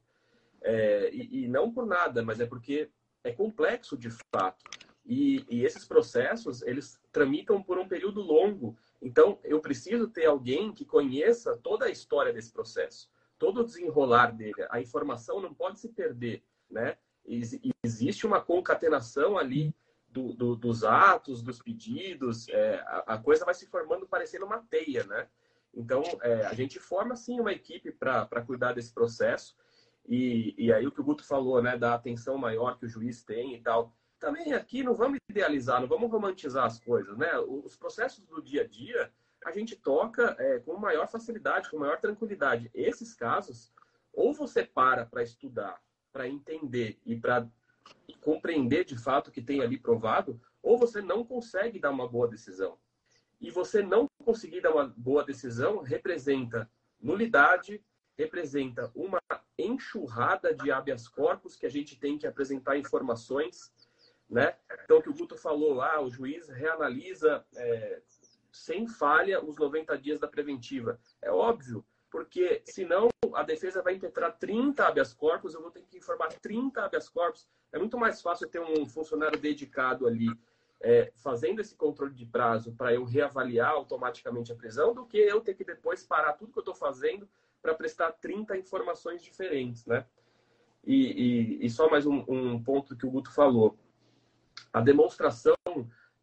É, e, e, não por nada, mas é porque é complexo de fato. E, e, esses processos, eles tramitam por um período longo. Então, eu preciso ter alguém que conheça toda a história desse processo, todo o desenrolar dele. A informação não pode se perder, né? Existe uma concatenação ali do, do, dos atos, dos pedidos, é, a, a, coisa vai se formando parecendo uma teia, né? Então, é, a gente forma, sim, uma equipe para cuidar desse processo. E, e aí o que o Guto falou, né, da atenção maior que o juiz tem e tal. Também aqui não vamos idealizar, não vamos romantizar as coisas, né? Os processos do dia a dia a gente toca é, com maior facilidade, com maior tranquilidade. Esses casos, ou você para para estudar, para entender e para compreender de fato o que tem ali provado, ou você não consegue dar uma boa decisão. E você não conseguir dar uma boa decisão representa nulidade, representa uma enxurrada de habeas corpus que a gente tem que apresentar informações, né? Então, o que o Guto falou lá, o juiz reanalisa é, sem falha os 90 dias da preventiva. É óbvio, porque senão a defesa vai impetrar 30 habeas corpus, eu vou ter que informar 30 habeas corpus. É muito mais fácil ter um funcionário dedicado ali é, fazendo esse controle de prazo para eu reavaliar automaticamente a prisão do que eu ter que depois parar tudo que eu estou fazendo para prestar 30 informações diferentes, né? E, e, e só mais um, um, ponto que o Guto falou. A demonstração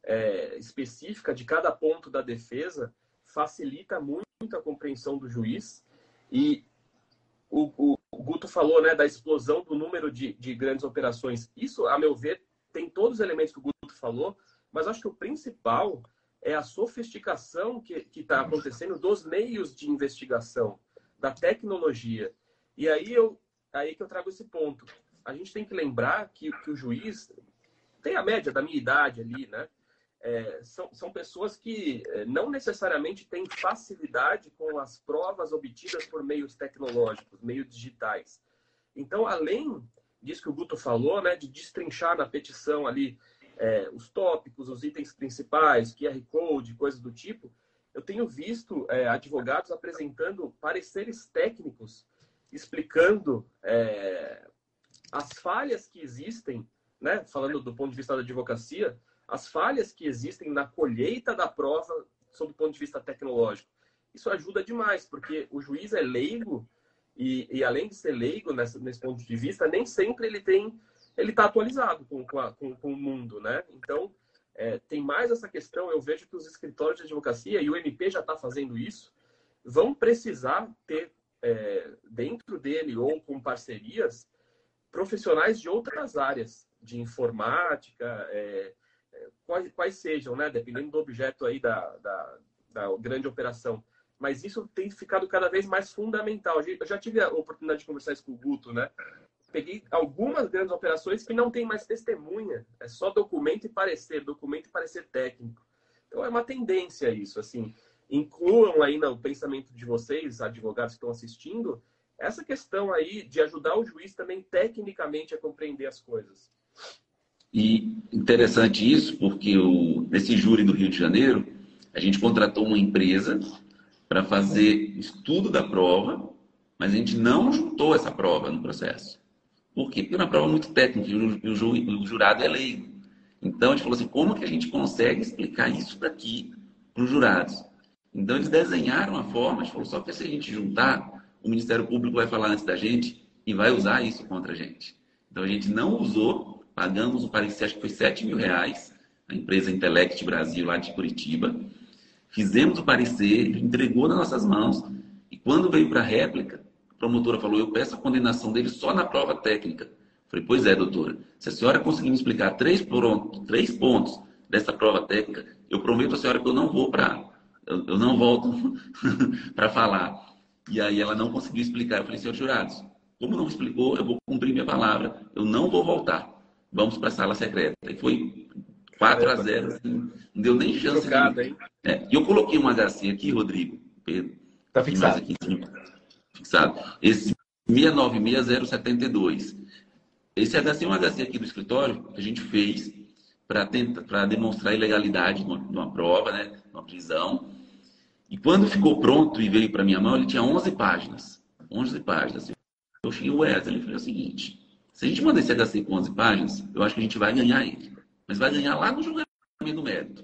é, específica de cada ponto da defesa facilita muito a compreensão do juiz e o, o, o Guto falou né, da explosão do número de, de grandes operações. Isso, a meu ver, tem todos os elementos que o Guto falou, mas acho que o principal é a sofisticação que está acontecendo dos meios de investigação, da tecnologia. E aí, eu, aí que eu trago esse ponto. A gente tem que lembrar que, que o juiz tem a média da minha idade ali, né? É, são, são pessoas que é, não necessariamente têm facilidade com as provas obtidas por meios tecnológicos, meios digitais. Então, além disso que o Guto falou, né, de destrinchar na petição ali é, os tópicos, os itens principais, QR Code, coisas do tipo, eu tenho visto é, advogados apresentando pareceres técnicos explicando é, as falhas que existem, né, falando do ponto de vista da advocacia, as falhas que existem na colheita da prova sob o ponto de vista tecnológico. Isso ajuda demais, porque o juiz é leigo e, e além de ser leigo nessa, nesse ponto de vista, nem sempre ele tem ele está atualizado com, com, a, com, com, o mundo, né? Então, é, tem mais essa questão. Eu vejo que os escritórios de advocacia, e o MP já está fazendo isso, vão precisar ter é, dentro dele ou com parcerias profissionais de outras áreas, de informática, é, quais, quais sejam, né? Dependendo do objeto aí da, da, da grande operação. Mas isso tem ficado cada vez mais fundamental. Eu já tive a oportunidade de conversar isso com o Guto, né? Peguei algumas grandes operações que não tem mais testemunha, é só documento e parecer, documento e parecer técnico. Então é uma tendência isso, assim. Incluam aí no pensamento de vocês, advogados que estão assistindo, essa questão aí de ajudar o juiz também tecnicamente a compreender as coisas. E interessante isso, porque o, nesse júri do Rio de Janeiro, a gente contratou uma empresa para fazer estudo da prova, mas a gente não juntou essa prova no processo. Por quê? Porque é uma prova muito técnica e o, o jurado é leigo. Então a gente falou assim: como que a gente consegue explicar isso daqui para os jurados? Então eles desenharam a forma, a gente falou: só que se a gente juntar, o Ministério Público vai falar antes da gente e vai usar isso contra a gente. Então a gente não usou Pagamos o parecer, acho que foi 7 mil reais, a empresa Intellect Brasil, lá de Curitiba. Fizemos o parecer, entregou nas nossas mãos. E quando veio para a réplica, a promotora falou: Eu peço a condenação dele só na prova técnica. Falei: Pois é, doutora. Se a senhora conseguir me explicar três, três pontos dessa prova técnica, eu prometo à senhora que eu não vou para. Eu, eu não volto para falar. E aí ela não conseguiu explicar. Eu falei: Senhor jurados, como não explicou, eu vou cumprir minha palavra. Eu não vou voltar vamos para a sala secreta. E foi 4 a 0 assim, não deu nem chance. Trocado, de... é, e eu coloquei um HC aqui, Rodrigo, Pedro. Está fixado. Aqui, fixado. Esse 696072. Esse é um HC aqui do escritório que a gente fez para demonstrar a ilegalidade de uma, uma prova, né, uma prisão. E quando ficou pronto e veio para minha mão, ele tinha 11 páginas. 11 páginas. Eu cheguei o Wesley e falei o seguinte: se a gente mandar esse HC com 11 páginas, eu acho que a gente vai ganhar ele. Mas vai ganhar lá no julgamento do mérito.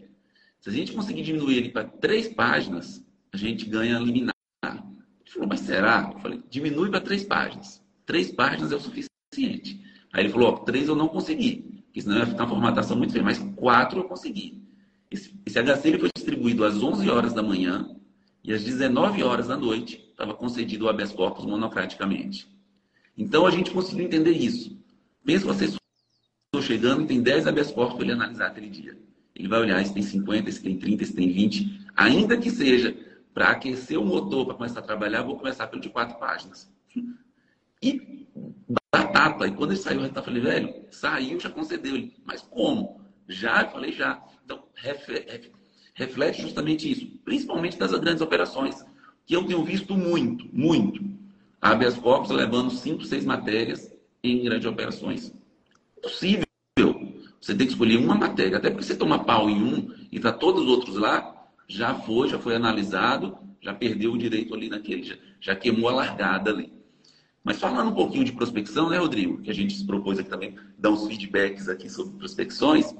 Se a gente conseguir diminuir ele para três páginas, a gente ganha liminar. Ele falou, mas será? Eu falei, diminui para três páginas. Três páginas é o suficiente. Aí ele falou, ó, três eu não consegui, porque senão ia ficar uma formatação muito feia, mas quatro eu consegui. Esse, esse HC ele foi distribuído às 11 horas da manhã e às 19 horas da noite estava concedido o habeas corpus monocraticamente. Então a gente conseguiu entender isso. Pensa você estou chegando e tem 10 habeas corpus para ele analisar aquele dia. Ele vai olhar se tem 50, se tem 30, se tem 20, ainda que seja para aquecer o motor para começar a trabalhar, vou começar pelo de quatro páginas. E batata. E quando ele saiu, eu falei, velho, saiu, já concedeu ele. Mas como? Já? Eu falei, já. Então, reflete justamente isso. Principalmente das grandes operações, que eu tenho visto muito, muito habeas corpus levando cinco, seis matérias em grandes operações. Possível. Você tem que escolher uma matéria, até porque você toma pau em um e está todos os outros lá, já foi, já foi analisado, já perdeu o direito ali naquele, já, já queimou a largada ali. Mas falando um pouquinho de prospecção, né, Rodrigo? Que a gente se propôs aqui também dar uns feedbacks aqui sobre prospecções.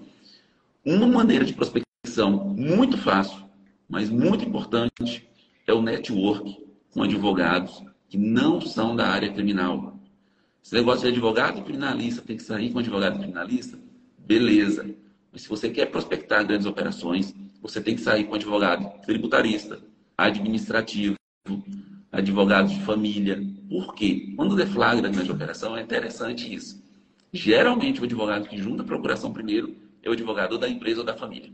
Uma maneira de prospecção muito fácil, mas muito importante, é o network com advogados que não são da área criminal. Esse negócio de advogado criminalista tem que sair com advogado criminalista, beleza. Mas se você quer prospectar grandes operações, você tem que sair com advogado tributarista, administrativo, advogados de família. Por quê? Quando deflagra grande operação, é interessante isso. Geralmente, o advogado que junta a procuração primeiro é o advogado da empresa ou da família.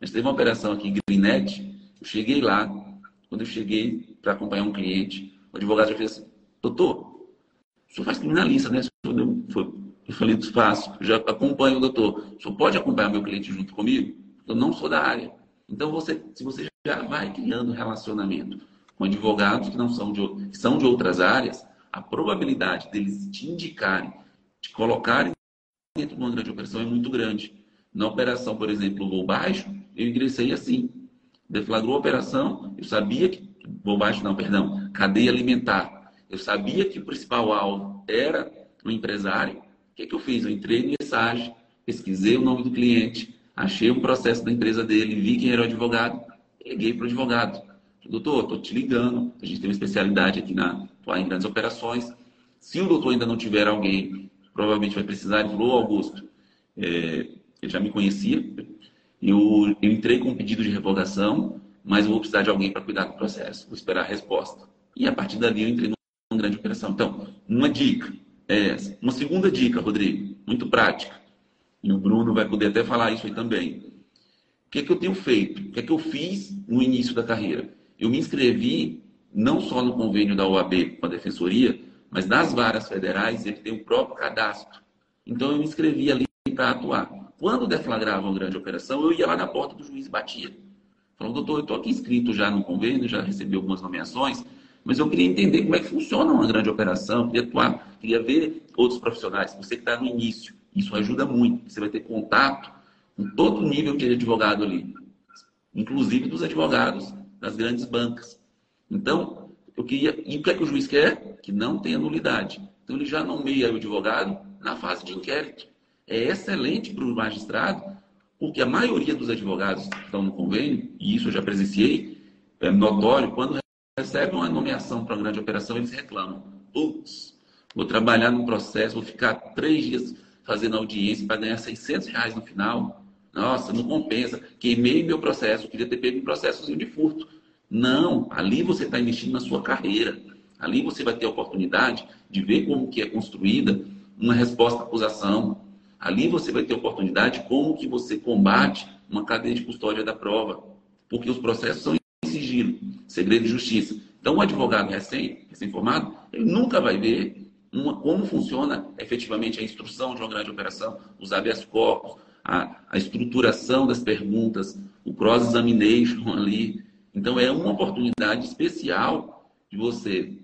A gente teve uma operação aqui Greenet, eu cheguei lá, quando eu cheguei para acompanhar um cliente, o advogado já fez assim, doutor, o senhor faz criminalista, né? Eu falei, faço, já acompanho o doutor. O senhor pode acompanhar meu cliente junto comigo? Eu não sou da área. Então, você, se você já vai criando relacionamento com advogados que não são de, que são de outras áreas, a probabilidade deles te indicarem, te colocarem dentro de uma grande operação é muito grande. Na operação, por exemplo, voo baixo, eu ingressei assim. Deflagrou a operação, eu sabia que. Voo baixo, não, perdão. Cadeia alimentar. Eu sabia que o principal alvo era o empresário. O que, que eu fiz? Eu entrei no mensagem, pesquisei o nome do cliente, achei um processo da empresa dele, vi quem era o advogado, liguei para o advogado. Doutor, estou te ligando. A gente tem uma especialidade aqui na em grandes operações. Se o doutor ainda não tiver alguém, provavelmente vai precisar. Ele falou, Augusto, é, ele já me conhecia. Eu, eu entrei com um pedido de revogação, mas eu vou precisar de alguém para cuidar do processo. Vou esperar a resposta. E a partir dali eu entrei numa grande operação. Então, uma dica é essa. Uma segunda dica, Rodrigo, muito prática. E o Bruno vai poder até falar isso aí também. O que é que eu tenho feito? O que é que eu fiz no início da carreira? Eu me inscrevi não só no convênio da OAB com a Defensoria, mas nas varas federais ele tem o próprio cadastro. Então eu me inscrevi ali para atuar. Quando deflagrava uma grande operação, eu ia lá na porta do juiz e batia. Falou, doutor, eu estou aqui inscrito já no convênio, já recebi algumas nomeações, mas eu queria entender como é que funciona uma grande operação, queria atuar, queria ver outros profissionais. Você que está no início, isso ajuda muito. Você vai ter contato com todo o nível de advogado ali, inclusive dos advogados das grandes bancas. Então, eu queria. E o que é que o juiz quer? Que não tenha nulidade. Então, ele já nomeia o advogado na fase de inquérito é excelente para o magistrado, porque a maioria dos advogados que estão no convênio, e isso eu já presenciei, é notório, quando recebem uma nomeação para uma grande operação, eles reclamam. Putz, vou trabalhar num processo, vou ficar três dias fazendo audiência para ganhar 600 reais no final. Nossa, não compensa. Queimei meu processo, queria ter pego um processo de furto. Não, ali você está investindo na sua carreira. Ali você vai ter a oportunidade de ver como que é construída uma resposta à acusação, Ali você vai ter oportunidade como que você combate uma cadeia de custódia da prova, porque os processos são sigilo, segredo de justiça. Então, o advogado recém, recém-formado, ele nunca vai ver uma, como funciona efetivamente a instrução de uma grande operação, os habeas corpus, a, a estruturação das perguntas, o cross-examination ali. Então, é uma oportunidade especial de você,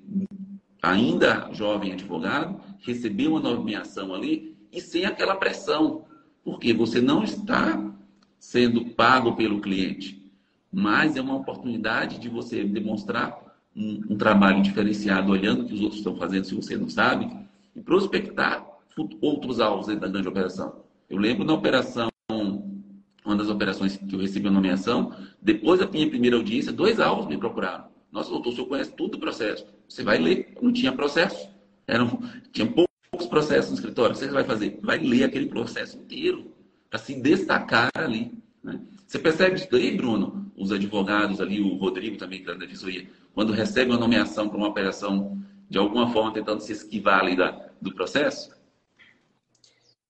ainda jovem advogado, receber uma nomeação ali e sem aquela pressão, porque você não está sendo pago pelo cliente, mas é uma oportunidade de você demonstrar um, um trabalho diferenciado, olhando o que os outros estão fazendo, se você não sabe, e prospectar outros alvos da grande operação. Eu lembro na operação, uma das operações que eu recebi a nomeação, depois da minha primeira audiência, dois alvos me procuraram. Nossa, doutor, o senhor conhece tudo o processo. Você vai ler. Não tinha processo. Era, tinha pouco poucos processos no escritório, o que você vai fazer? Vai ler aquele processo inteiro para se destacar ali. Né? Você percebe isso daí, Bruno? Os advogados ali, o Rodrigo também, que é da defensoria, quando recebe uma nomeação para uma operação, de alguma forma tentando se esquivar ali da, do processo?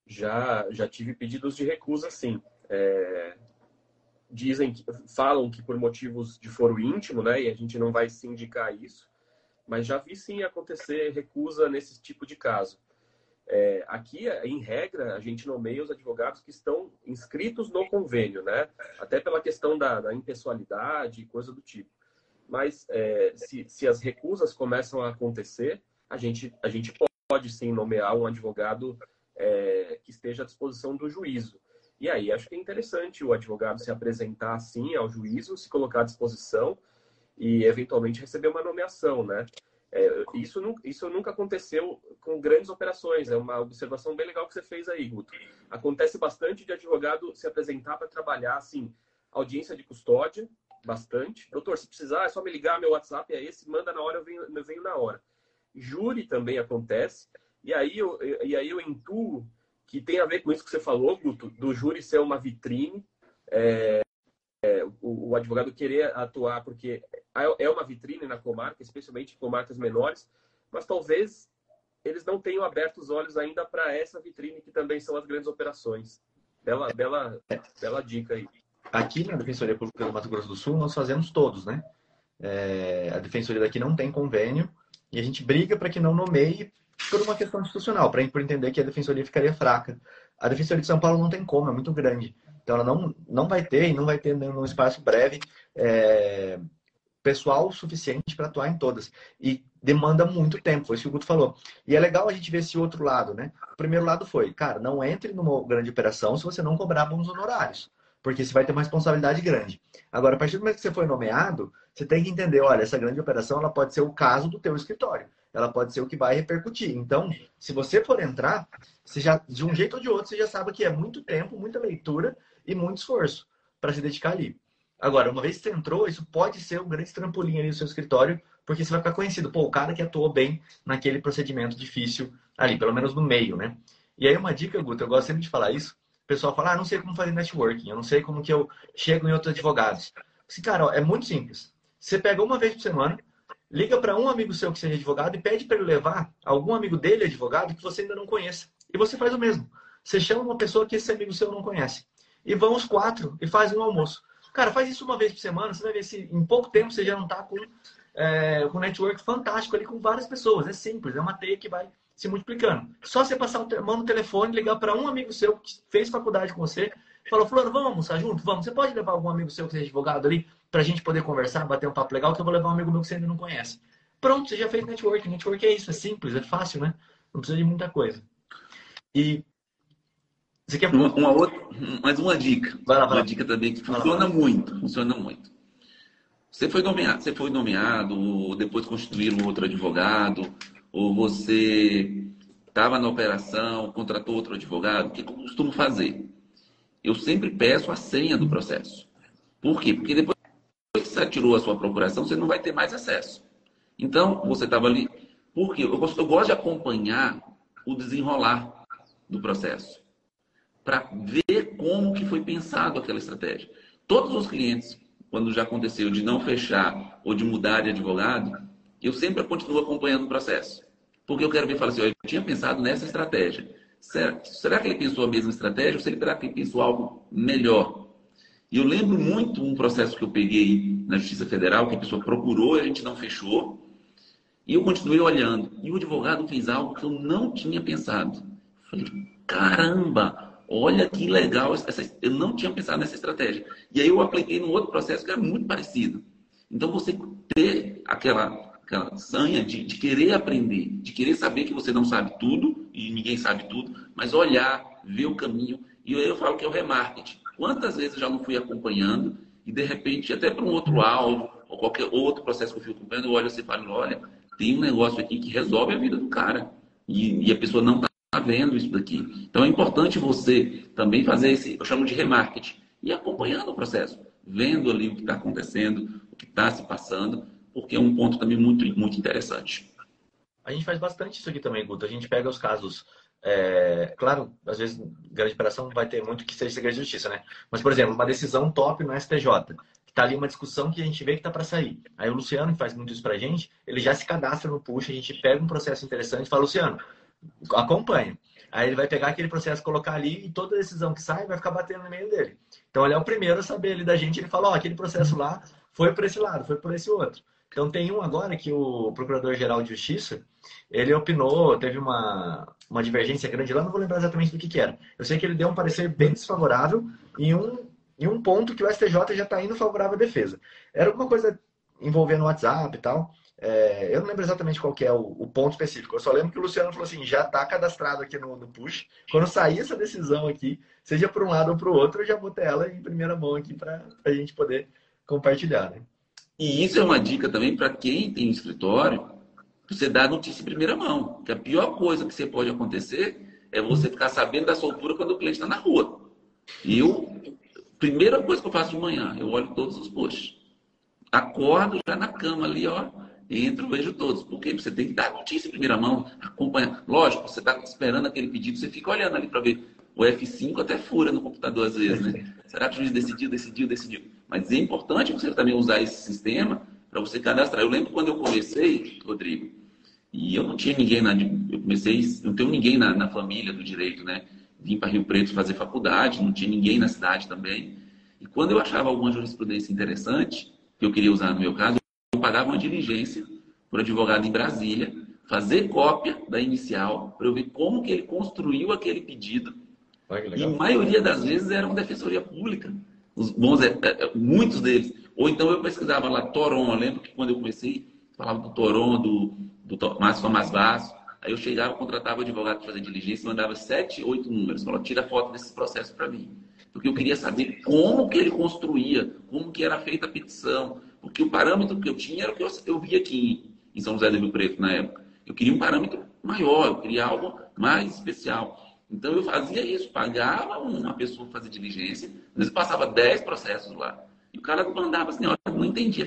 Já, já tive pedidos de recusa, sim. É, dizem que falam que por motivos de foro íntimo, né? E a gente não vai se indicar isso, mas já vi sim acontecer recusa nesse tipo de caso. É, aqui, em regra, a gente nomeia os advogados que estão inscritos no convênio, né? Até pela questão da, da impessoalidade e coisa do tipo. Mas é, se, se as recusas começam a acontecer, a gente, a gente pode sim nomear um advogado é, que esteja à disposição do juízo. E aí acho que é interessante o advogado se apresentar assim ao juízo, se colocar à disposição e eventualmente receber uma nomeação, né? É, isso, isso nunca aconteceu com grandes operações. É uma observação bem legal que você fez aí, Guto. Acontece bastante de advogado se apresentar para trabalhar, assim, audiência de custódia, bastante. Doutor, se precisar, é só me ligar, meu WhatsApp é esse, manda na hora, eu venho, eu venho na hora. Júri também acontece. E aí, eu, e aí eu intuo que tem a ver com isso que você falou, Guto, do júri ser uma vitrine. É, é, o, o, advogado querer atuar porque é uma vitrine na comarca, especialmente em comarcas menores, mas talvez eles não tenham aberto os olhos ainda para essa vitrine que também são as grandes operações. Bela, bela, bela dica aí. Aqui na Defensoria Pública do Mato Grosso do Sul, nós fazemos todos, né? É, a Defensoria daqui não tem convênio e a gente briga para que não nomeie por uma questão institucional, para entender que a Defensoria ficaria fraca. A Defensoria de São Paulo não tem como, é muito grande. Então ela não, não vai ter e não vai ter num espaço breve é, pessoal suficiente para atuar em todas. E demanda muito tempo, foi isso que o Guto falou. E é legal a gente ver esse outro lado, né? O primeiro lado foi, cara, não entre numa grande operação se você não cobrar bons honorários porque você vai ter uma responsabilidade grande. Agora, a partir do momento que você foi nomeado, você tem que entender, olha, essa grande operação ela pode ser o caso do teu escritório, ela pode ser o que vai repercutir. Então, se você for entrar, você já, de um jeito ou de outro, você já sabe que é muito tempo, muita leitura e muito esforço para se dedicar ali. Agora, uma vez que você entrou, isso pode ser um grande trampolim ali no seu escritório, porque você vai ficar conhecido, pô, o cara que atuou bem naquele procedimento difícil ali, pelo menos no meio, né? E aí uma dica, Guto, eu gosto sempre de falar isso, pessoal fala, ah, não sei como fazer networking, eu não sei como que eu chego em outros advogados. Assim, cara, ó, é muito simples. Você pega uma vez por semana, liga para um amigo seu que seja advogado e pede para ele levar algum amigo dele advogado que você ainda não conheça. E você faz o mesmo. Você chama uma pessoa que esse amigo seu não conhece. E vão os quatro e faz um almoço. Cara, faz isso uma vez por semana, você vai ver se em pouco tempo você já não está com, é, com um network fantástico ali com várias pessoas. É simples, é uma teia que vai se multiplicando. Só você passar a mão no telefone, ligar para um amigo seu que fez faculdade com você, falou, Fulano, vamos almoçar junto? Vamos. Você pode levar algum amigo seu que seja advogado ali para a gente poder conversar, bater um papo legal, que eu vou levar um amigo meu que você ainda não conhece. Pronto, você já fez network. Network é isso, é simples, é fácil, né? Não precisa de muita coisa. E você quer uma, uma outra, mais uma dica. Vai lá, vai lá. Uma dica também que funciona lá, muito, funciona muito. Você foi nomeado, você foi nomeado, depois constituíram outro advogado, ou você estava na operação, contratou outro advogado, o que eu costumo fazer? Eu sempre peço a senha do processo. Por quê? Porque depois que você tirou a sua procuração, você não vai ter mais acesso. Então, você estava ali. Por quê? Eu gosto, eu gosto de acompanhar o desenrolar do processo. Para ver como que foi pensado aquela estratégia. Todos os clientes, quando já aconteceu de não fechar ou de mudar de advogado, eu sempre continuo acompanhando o processo. Porque eu quero ver e falar assim, eu tinha pensado nessa estratégia. Será, será, que ele pensou a mesma estratégia ou será que ele pensou algo melhor? E eu lembro muito um processo que eu peguei na Justiça Federal, que a pessoa procurou e a gente não fechou. E eu continuei olhando. E o advogado fez algo que eu não tinha pensado. Falei, caramba, olha que legal. Essa, eu não tinha pensado nessa estratégia. E aí eu apliquei num outro processo que era muito parecido. Então você ter aquela aquela sanha de, de, querer aprender, de querer saber que você não sabe tudo e ninguém sabe tudo, mas olhar, ver o caminho. E eu, eu falo que é o remarketing. Quantas vezes eu já não fui acompanhando e de repente, até para um outro alvo ou qualquer outro processo que eu fui acompanhando, eu olho e falo: olha, tem um negócio aqui que resolve a vida do cara. E, e a pessoa não está vendo isso daqui. Então é importante você também fazer esse, eu chamo de remarketing, e acompanhando o processo, vendo ali o que está acontecendo, o que está se passando, porque é um ponto também muito, muito interessante. A gente faz bastante isso aqui também, Guto. A gente pega os casos. É, claro, às vezes, grande operação vai ter muito que seja segredo de justiça, né? Mas, por exemplo, uma decisão top no STJ, que tá ali uma discussão que a gente vê que tá para sair. Aí o Luciano, que faz muito isso pra gente, ele já se cadastra no push, a gente pega um processo interessante e fala, Luciano, acompanha. Aí ele vai pegar aquele processo, colocar ali e toda decisão que sai vai ficar batendo no meio dele. Então ele é o primeiro a saber ali da gente, ele oh, aquele processo lá foi por esse lado, foi por esse outro. Então tem um agora que o Procurador-Geral de Justiça, ele opinou, teve uma, uma divergência grande lá, não vou lembrar exatamente do que, que era. Eu sei que ele deu um parecer bem desfavorável em um, em um ponto que o STJ já está indo favorável à defesa. Era alguma coisa envolvendo o WhatsApp e tal. É, eu não lembro exatamente qual é o, o, ponto específico. Eu só lembro que o Luciano falou assim, já está cadastrado aqui no, no, push. Quando sair essa decisão aqui, seja para um lado ou para o outro, eu já vou ter ela em primeira mão aqui para a gente poder compartilhar. Né? E isso é uma dica também para quem tem escritório, você dar notícia em primeira mão. Que a pior coisa que você pode acontecer é você ficar sabendo da soltura quando o cliente está na rua. E eu, primeira coisa que eu faço de manhã, eu olho todos os posts. Acordo já na cama ali, ó, entro, vejo todos. Porque você tem que dar notícia em primeira mão, acompanhar. Lógico, você está esperando aquele pedido, você fica olhando ali para ver. O F5 até fura no computador às vezes, né? Será que o juiz decidiu, decidiu, decidiu? Mas é importante você também usar esse sistema para você cadastrar. Eu lembro quando eu comecei, Rodrigo, e eu não tinha ninguém na. Eu comecei, não tenho ninguém na, na família do direito, né? Vim para Rio Preto fazer faculdade, não tinha ninguém na cidade também. E quando eu achava alguma jurisprudência interessante, que eu queria usar no meu caso, eu pagava uma diligência por advogado em Brasília, fazer cópia da inicial, para eu ver como que ele construiu aquele pedido. E a maioria das vezes era uma defensoria pública. Os bons, é, é, muitos deles. Ou então eu pesquisava lá Toron. Eu lembro que quando eu comecei, falava do Toron, do, do Márcio Tomás Basso. Aí eu chegava, contratava o advogado para fazer diligência, mandava sete, oito números. Falava, tira foto desse processo para mim. Porque eu queria saber como que ele construía, como que era feita a petição. Porque o parâmetro que eu tinha era o que eu, via aqui em São José do Rio Preto na época. Eu queria um parâmetro maior, eu queria algo mais especial. Então eu fazia isso, pagava uma pessoa fazer diligência, às vezes passava 10 processos lá. E o cara mandava assim, olha, não entendia.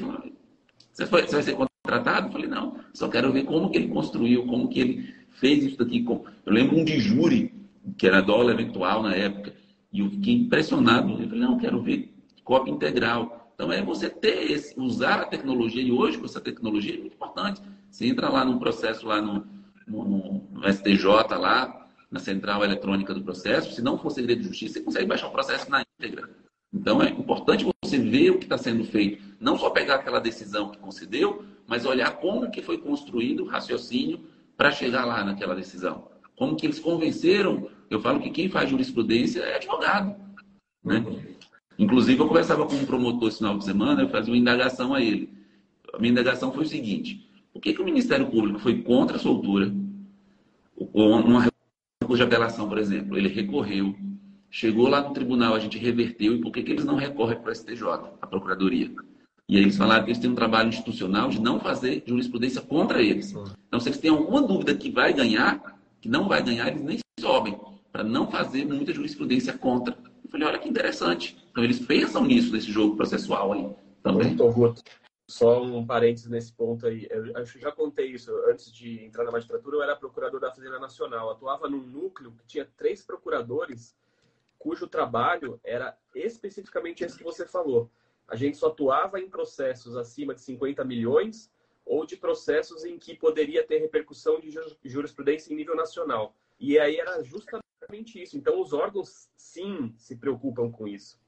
Você, foi, você vai ser contratado? Eu falei, não, só quero ver como que ele construiu, como que ele fez isso daqui. Eu lembro um de júri, que era dólar eventual na época, e eu fiquei impressionado. Eu falei, não, quero ver cópia integral. Então é você ter esse, usar a tecnologia, e hoje com essa tecnologia é muito importante. Você entra lá num processo lá no, no, no STJ lá, na central eletrônica do processo, se não for segredo de justiça, você consegue baixar o processo na íntegra. Então é importante você ver o que está sendo feito, não só pegar aquela decisão que concedeu, mas olhar como que foi construído o raciocínio para chegar lá naquela decisão. Como que eles convenceram, eu falo que quem faz jurisprudência é advogado. Né? Inclusive, eu conversava com um promotor esse final de semana, eu fazia uma indagação a ele. A minha indagação foi o seguinte, por que, que o Ministério Público foi contra a soltura, uma recurso de apelação, por exemplo, ele recorreu, chegou lá no tribunal, a gente reverteu, e por que, que eles não recorrem para o STJ, a Procuradoria? E aí eles falaram que eles têm um trabalho institucional de não fazer jurisprudência contra eles. Então, se eles têm alguma dúvida que vai ganhar, que não vai ganhar, eles nem sobem, para não fazer muita jurisprudência contra. Eu falei, olha que interessante. Então, eles pensam nisso, nesse jogo processual aí também. Muito, Guto. Só um parênteses nesse ponto aí. Eu acho já contei isso. Antes de entrar na magistratura, eu era procurador da Fazenda Nacional. Atuava num núcleo que tinha três procuradores cujo trabalho era especificamente esse que você falou. A gente só atuava em processos acima de 50 milhões ou de processos em que poderia ter repercussão de jurisprudência em nível nacional. E aí era justamente isso. Então, os órgãos, sim, se preocupam com isso.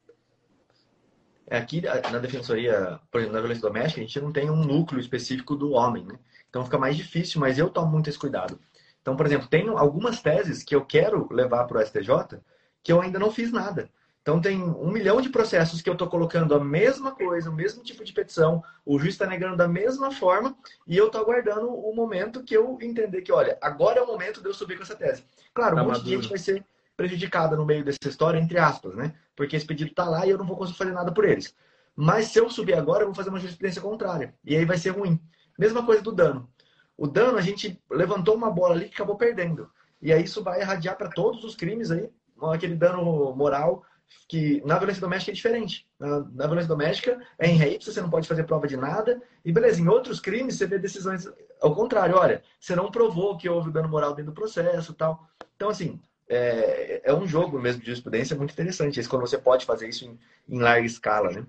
É, aqui na defensoria, por exemplo, na violência doméstica, a gente não tem um núcleo específico do homem, né? Então fica mais difícil, mas eu tomo muito esse cuidado. Então, por exemplo, tem algumas teses que eu quero levar para o STJ que eu ainda não fiz nada. Então tem um milhão de processos que eu estou colocando a mesma coisa, o mesmo tipo de petição, o juiz está negando da mesma forma e eu estou aguardando o momento que eu entender que, olha, agora é o momento de eu subir com essa tese. Claro, tá um monte maduro. de gente vai ser prejudicada no meio dessa história, entre aspas, né? Porque esse pedido está lá e eu não vou conseguir fazer nada por eles. Mas se eu subir agora, eu vou fazer uma jurisprudência contrária. E aí vai ser ruim. Mesma coisa do dano. O dano, a gente levantou uma bola ali que acabou perdendo. E aí isso vai irradiar para todos os crimes aí, aquele dano moral que na violência doméstica é diferente. Na, na violência doméstica é em rei, você não pode fazer prova de nada. E beleza, em outros crimes você vê decisões ao contrário. Olha, você não provou que houve dano moral dentro do processo tal. Então, assim, é, é um jogo mesmo de jurisprudência muito interessante. Esse, quando você pode fazer isso em, em larga escala, né?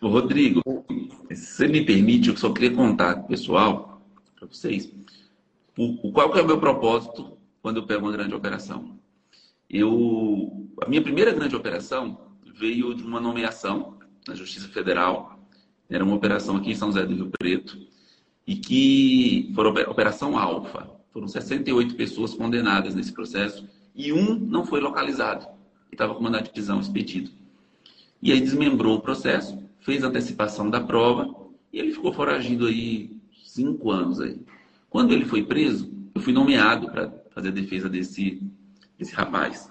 Rodrigo, se você me permite, eu só queria contar pessoal, para vocês, o, qual que é o meu propósito quando eu pego uma grande operação. Eu, a minha primeira grande operação veio de uma nomeação na Justiça Federal. Era uma operação aqui em São José do Rio Preto e que foi a Operação Alfa. Foram 68 pessoas condenadas nesse processo e um não foi localizado. Estava com mandado de prisão expedido. E aí desmembrou o processo, fez antecipação da prova e ele ficou foragido aí cinco anos aí. Quando ele foi preso, eu fui nomeado para fazer a defesa desse, desse rapaz.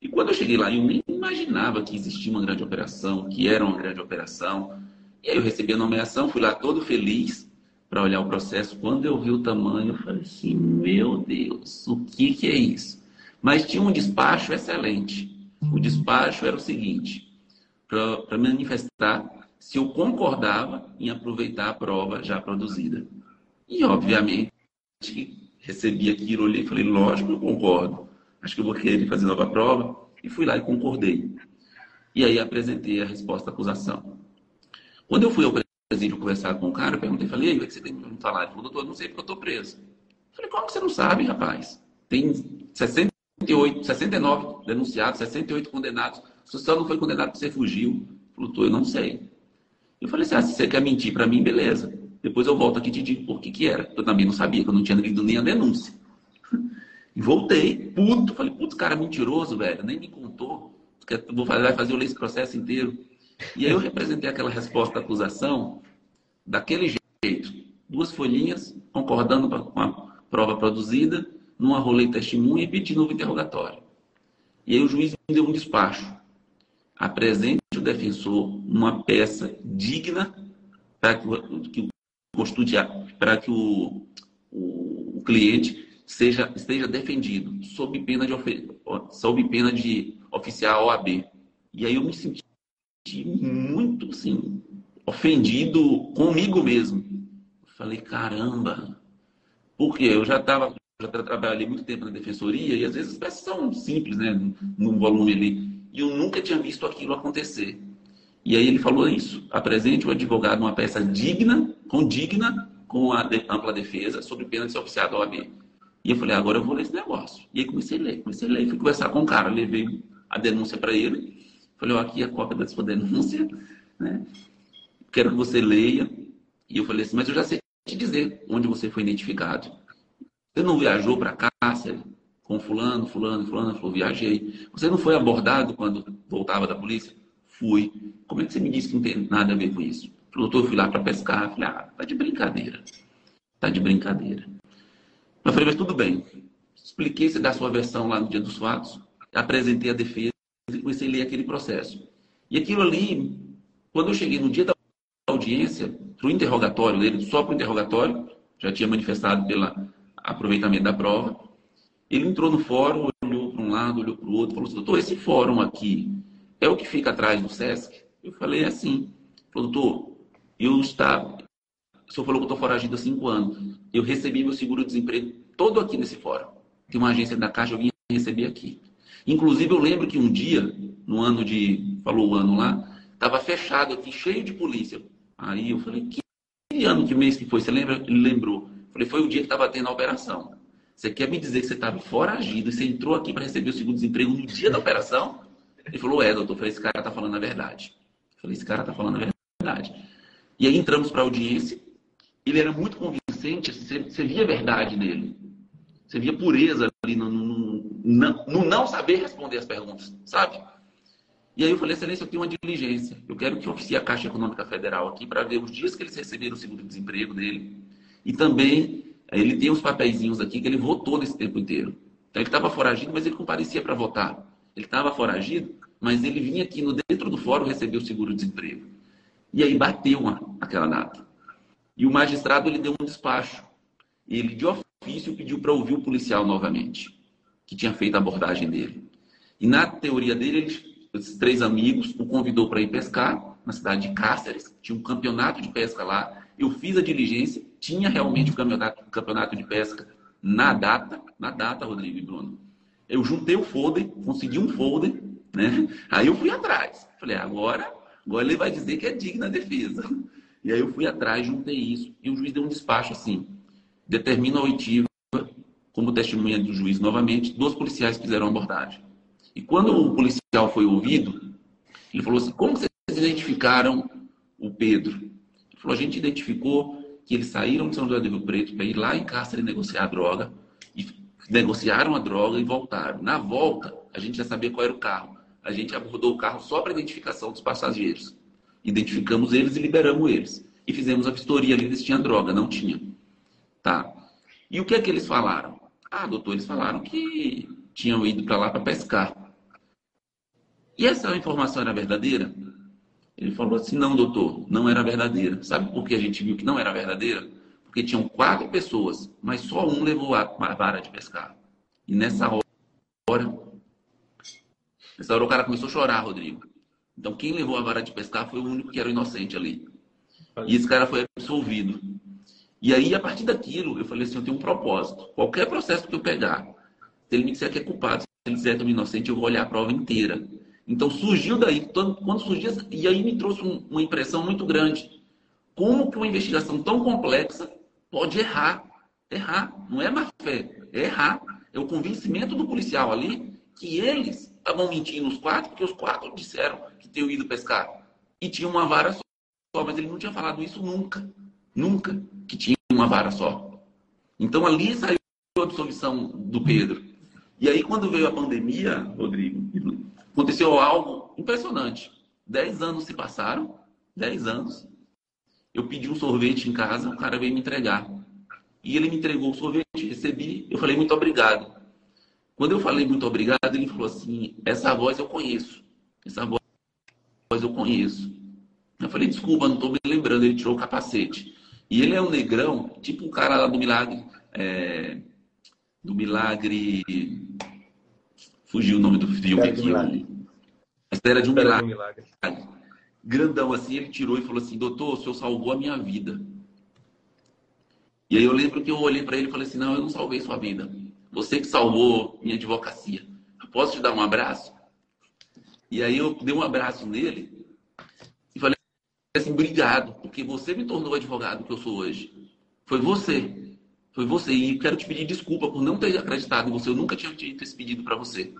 E quando eu cheguei lá, eu nem imaginava que existia uma grande operação, que era uma grande operação. E aí eu recebi a nomeação, fui lá todo feliz para olhar o processo. Quando eu vi o tamanho, eu falei assim: meu Deus, o que, que é isso? Mas tinha um despacho excelente. O despacho era o seguinte: para manifestar se eu concordava em aproveitar a prova já produzida. E, obviamente, recebi aquilo, olhei e falei: lógico eu concordo. Acho que eu vou querer fazer nova prova. E fui lá e concordei. E aí apresentei a resposta à acusação. Quando eu fui ao presídio conversar com o cara, eu perguntei, falei, aí, o que você tem para me falar? Ele falou, doutor, não sei porque eu estou preso. Eu falei, como que você não sabe, rapaz? Tem 68, 69 denunciados, 68 condenados. Você não foi condenado porque você fugiu. Ele falou, eu não sei. Eu falei assim, ah, se você quer mentir para mim, beleza. Depois eu volto aqui e te digo por que que era. Eu também não sabia, que eu não tinha lido nem a denúncia. E voltei, puto. Falei, putz, cara mentiroso, velho. Nem me contou. Vai fazer ler esse processo inteiro. E aí eu representei aquela resposta da acusação daquele jeito. Duas folhinhas, concordando com a prova produzida, numa rolei testemunha e pedi novo interrogatório. E aí o juiz me deu um despacho. Apresente o defensor uma peça digna para que, que, para que o, o, o cliente seja, esteja defendido, sob pena, de, sob pena de oficiar a OAB. E aí eu me senti muito, assim, ofendido comigo mesmo. Falei, caramba, porque eu já estava, já trabalhei muito tempo na defensoria e às vezes as peças são simples, né, num volume ali. E eu nunca tinha visto aquilo acontecer. E aí ele falou isso: apresente o advogado uma peça digna, condigna, com a ampla defesa, sob pena de ser oficiado OAB. E eu falei, agora eu vou ler esse negócio. E aí comecei a ler, comecei a ler, fui conversar com o cara, levei a denúncia para ele. Falei, ó, aqui é a cópia da sua denúncia, né? Quero que você leia. E eu falei assim, mas eu já sei te dizer onde você foi identificado. Você não viajou para cárcere com fulano, fulano, fulano? Falou, viajei. Você não foi abordado quando voltava da polícia? Fui. Como é que você me disse que não tem nada a ver com isso? Falou, doutor, eu fui lá para pescar. Falei, ah, tá de brincadeira. Tá de brincadeira. Eu falei, mas tudo bem. Expliquei se da sua versão lá no dia dos fatos, apresentei a defesa e comecei a ler aquele processo. E aquilo ali, quando eu cheguei no dia da audiência, para o interrogatório dele, só para o interrogatório, já tinha manifestado pelo aproveitamento da prova, ele entrou no fórum, olhou para um lado, olhou para o outro, falou assim, doutor, esse fórum aqui é o que fica atrás do SESC? Eu falei assim. Doutor, eu estava, o senhor falou que eu estou foragido há cinco anos. Eu recebi meu seguro-desemprego todo aqui nesse fórum. Tem uma agência da Caixa, eu vim receber aqui. Inclusive, eu lembro que um dia, no ano de. Falou o ano lá, estava fechado aqui, cheio de polícia. Aí eu falei, que ano, que mês que foi? Você lembra? Ele lembrou. Falei, foi o dia que estava tendo a operação. Você quer me dizer que você estava foragido e você entrou aqui para receber o seguro-desemprego no dia da operação? Ele falou, é, doutor. Eu falei, esse cara está falando a verdade. Eu falei, esse cara está falando a verdade. E aí entramos para a audiência ele era muito convincente, você, via verdade nele. Você via pureza ali no, no, no, no, não saber responder as perguntas, sabe? E aí eu falei, excelência, eu tenho uma diligência. Eu quero que oficie a Caixa Econômica Federal aqui para ver os dias que eles receberam o seguro-desemprego dele. E também, ele tem uns papeizinhos aqui que ele votou nesse tempo inteiro. Então ele estava foragido, mas ele comparecia para votar. Ele estava foragido, mas ele vinha aqui no dentro do fórum receber o seguro-desemprego. E aí bateu uma, aquela data. E o magistrado ele deu um despacho. Ele, de ofício, pediu para ouvir o policial novamente, que tinha feito a abordagem dele. E na teoria dele, eles, esses três amigos o convidou para ir pescar na cidade de Cáceres. Tinha um campeonato de pesca lá. Eu fiz a diligência, tinha realmente um campeonato, um campeonato de pesca na data, na data, Rodrigo e Bruno. Eu juntei o folder, consegui um folder, né? Aí eu fui atrás. Falei, agora, agora ele vai dizer que é digna defesa. E aí eu fui atrás, juntei isso, e o juiz deu um despacho assim: determina a oitiva como testemunha do juiz novamente, dois policiais fizeram abordagem. E quando o policial foi ouvido, ele falou assim: como vocês identificaram o Pedro? Ele falou: a gente identificou que eles saíram de São José do Rio Preto para ir lá em Cáscara e negociar a droga, e negociaram a droga e voltaram. Na volta, a gente já sabia qual era o carro. A gente abordou o carro só para identificação dos passageiros. Identificamos eles e liberamos eles. E fizemos a vistoria ali se tinha droga. Não tinha. Tá. E o que é que eles falaram? Ah, doutor, eles falaram que tinham ido para lá para pescar. E essa informação era verdadeira? Ele falou assim: não, doutor, não era verdadeira. Sabe por que a gente viu que não era verdadeira? Porque tinham quatro pessoas, mas só um levou a vara de pescar. E nessa hora, nessa hora o cara começou a chorar, Rodrigo. Então, quem levou a vara de pescar foi o único que era inocente ali. E esse cara foi absolvido. E aí, a partir daquilo, eu falei assim: eu tenho um propósito. Qualquer processo que eu pegar, se ele me disser que é culpado, se ele disser que é inocente, eu vou olhar a prova inteira. Então, surgiu daí, quando surgiu, e aí me trouxe uma impressão muito grande. Como que uma investigação tão complexa pode errar? Errar. Não é má fé, é errar. É o convencimento do policial ali que eles estavam mentindo os quatro, porque os quatro disseram que tinham ido pescar. E tinha uma vara só, mas ele não tinha falado isso nunca. Nunca que tinha uma vara só. Então ali saiu a absolvição do Pedro. E aí, quando veio a pandemia, Rodrigo, aconteceu algo impressionante. Dez anos se passaram, dez anos. Eu pedi um sorvete em casa, o cara veio me entregar. E ele me entregou o sorvete, recebi, eu falei muito obrigado. Quando eu falei muito obrigado, ele falou assim: essa voz eu conheço. Essa voz eu conheço. Eu falei, desculpa, não estou me lembrando. Ele tirou o capacete. E ele é um negrão, tipo o cara lá do milagre. É, do milagre. Fugiu o nome do filme aqui. A história de um milagre. milagre. Grandão assim, ele tirou e falou assim: Doutor, o senhor salvou a minha vida. E aí eu lembro que eu olhei para ele e falei assim: Não, eu não salvei sua vida. Você que salvou minha advocacia. Posso te dar um abraço? E aí eu dei um abraço nele e falei assim: Obrigado, porque você me tornou advogado que eu sou hoje. Foi você. Foi você. E quero te pedir desculpa por não ter acreditado em você. Eu nunca tinha feito esse pedido para você.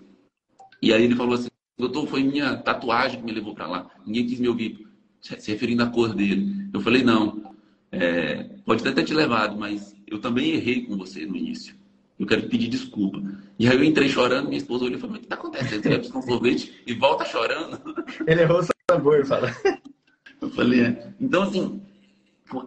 E aí ele falou assim: Doutor, foi minha tatuagem que me levou para lá. Ninguém quis me ouvir, se referindo à cor dele. Eu falei: Não. É, pode até ter te levado, mas eu também errei com você no início. Eu quero pedir desculpa. E aí eu entrei chorando, minha esposa olhou e falou: O que está acontecendo? Você vai buscar um sorvete e volta chorando. Ele errou o sabor, fala. Eu falei: é. Então, assim,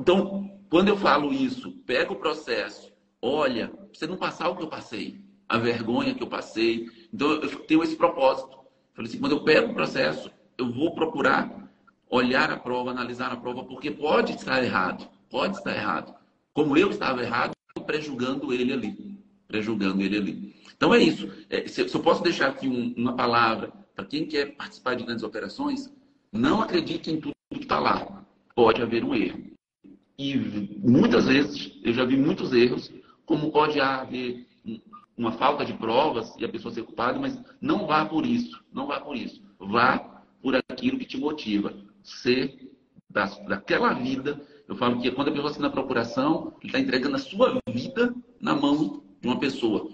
então, quando eu falo isso, pega o processo, olha, você não passar o que eu passei, a vergonha que eu passei. Então, eu tenho esse propósito. Falei assim: quando eu pego o processo, eu vou procurar olhar a prova, analisar a prova, porque pode estar errado pode estar errado. Como eu estava errado, prejulgando ele ali. Prejulgando ele ali. Então é isso. É, se, eu posso deixar aqui um, uma palavra para quem quer participar de grandes operações, não acredite em tudo que está lá. Pode haver um erro. E muitas vezes, eu já vi muitos erros, como pode haver uma falta de provas e a pessoa ser culpada, mas não vá por isso. Não vá por isso. Vá por aquilo que te motiva. Ser da, daquela vida eu falo que quando a pessoa assina a procuração, ele está entregando a sua vida na mão de uma pessoa.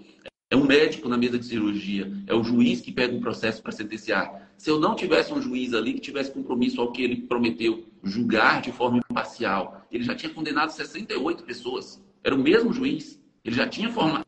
É um médico na mesa de cirurgia, é o juiz que pega um processo para sentenciar. Se eu não tivesse um juiz ali que tivesse compromisso ao que ele prometeu julgar de forma imparcial, ele já tinha condenado 68 pessoas. Era o mesmo juiz, ele já tinha formado.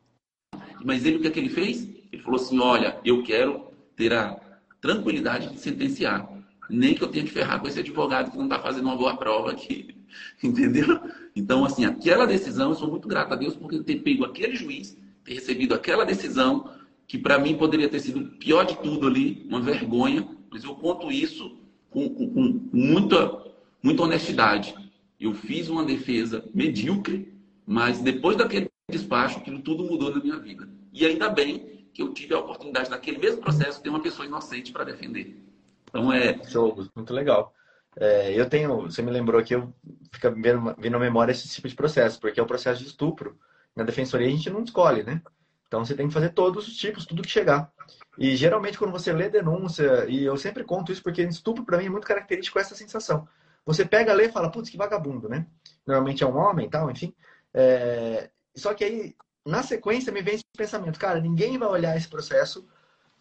Mas ele o que, é que ele fez? Ele falou assim: olha, eu quero ter a tranquilidade de sentenciar. Nem que eu tenha que ferrar com esse advogado que não está fazendo uma boa prova aqui. Entendeu? Então, assim, aquela decisão, eu sou muito grato a Deus por ter pego aquele juiz, ter recebido aquela decisão, que para mim poderia ter sido pior de tudo ali, uma vergonha, mas eu conto isso com, com, com muita, muita honestidade. Eu fiz uma defesa medíocre, mas depois daquele despacho, aquilo tudo mudou na minha vida. E ainda bem que eu tive a oportunidade, naquele mesmo processo, de ter uma pessoa inocente para defender. Então é. Show, muito legal. É, eu tenho, você me lembrou que eu fica vindo à memória esse tipo de processo, porque é o processo de estupro. Na defensoria a gente não escolhe, né? Então você tem que fazer todos os tipos, tudo que chegar. E geralmente quando você lê denúncia, e eu sempre conto isso porque estupro para mim é muito característico essa sensação. Você pega, lê e fala, putz, que vagabundo, né? Normalmente é um homem tal, enfim. É... Só que aí, na sequência, me vem esse pensamento, cara, ninguém vai olhar esse processo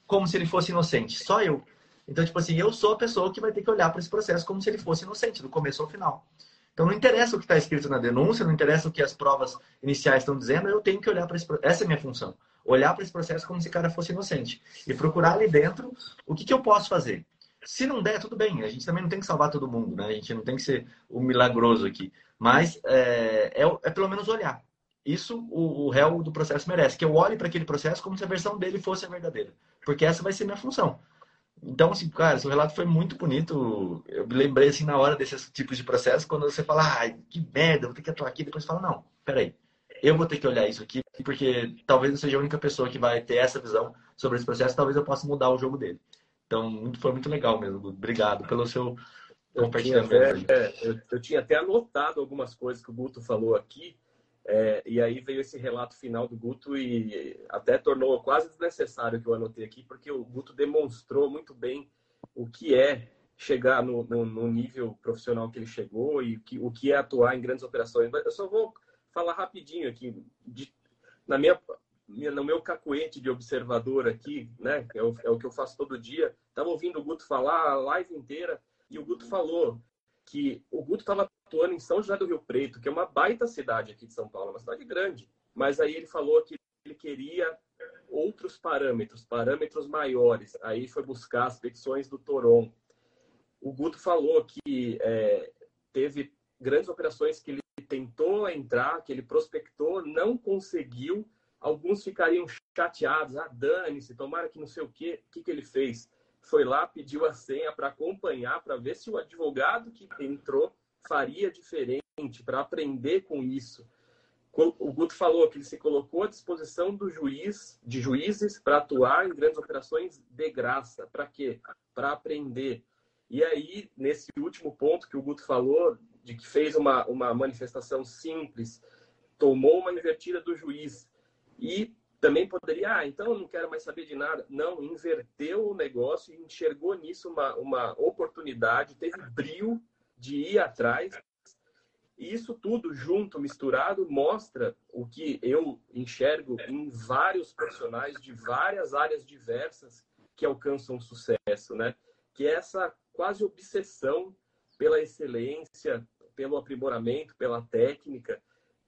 como se ele fosse inocente, só eu. Então, tipo assim, eu sou a pessoa que vai ter que olhar para esse processo como se ele fosse inocente, do começo ao final. Então, não interessa o que está escrito na denúncia, não interessa o que as provas iniciais estão dizendo, eu tenho que olhar para esse Essa é a minha função. Olhar para esse processo como se o cara fosse inocente. E procurar ali dentro o que, que eu posso fazer. Se não der, tudo bem. A gente também não tem que salvar todo mundo, né? A gente não tem que ser o milagroso aqui. Mas é, é, é pelo menos olhar. Isso o, o réu do processo merece. Que eu olhe para aquele processo como se a versão dele fosse a verdadeira. Porque essa vai ser minha função. Então, assim, cara, seu relato foi muito bonito. Eu me lembrei, assim, na hora desses tipos de processo, quando você fala, ai, que merda, vou ter que atuar aqui. Depois você fala, não, peraí, eu vou ter que olhar isso aqui, porque talvez eu seja a única pessoa que vai ter essa visão sobre esse processo, talvez eu possa mudar o jogo dele. Então, foi muito legal mesmo. Obrigado pelo seu compartilhamento. Eu, é, eu, eu tinha até anotado algumas coisas que o Guto falou aqui, é, e aí veio esse relato final do Guto e até tornou quase desnecessário que eu anotei aqui, porque o Guto demonstrou muito bem o que é chegar no, no, no, nível profissional que ele chegou e que, o que é atuar em grandes operações. Eu só vou falar rapidinho aqui, de, na minha, no meu cacuete de observador aqui, né, é o, é o que eu faço todo dia, estava ouvindo o Guto falar a live inteira e o Guto falou que o Guto estava atuando em São José do Rio Preto, que é uma baita cidade aqui de São Paulo, uma cidade grande, mas aí ele falou que ele queria outros parâmetros, parâmetros maiores. Aí foi buscar as petições do Toron. O Guto falou que é, teve grandes operações que ele tentou entrar, que ele prospectou, não conseguiu. Alguns ficariam chateados, ah, dane-se, tomara que não sei o quê. O que, que ele fez? Foi lá, pediu a senha para acompanhar, para ver se o advogado que entrou faria diferente, para aprender com isso o Guto falou que ele se colocou à disposição do juiz, de juízes, para atuar em grandes operações de graça. Para quê? Para aprender. E aí, nesse último ponto que o Guto falou, de que fez uma, uma manifestação simples, tomou uma invertida do juiz. E também poderia, ah, então eu não quero mais saber de nada. Não, inverteu o negócio e enxergou nisso uma, uma oportunidade, teve brilho de ir atrás e isso tudo junto, misturado, mostra o que eu enxergo em vários profissionais de várias áreas diversas que alcançam sucesso, né? Que é essa quase obsessão pela excelência, pelo aprimoramento, pela técnica.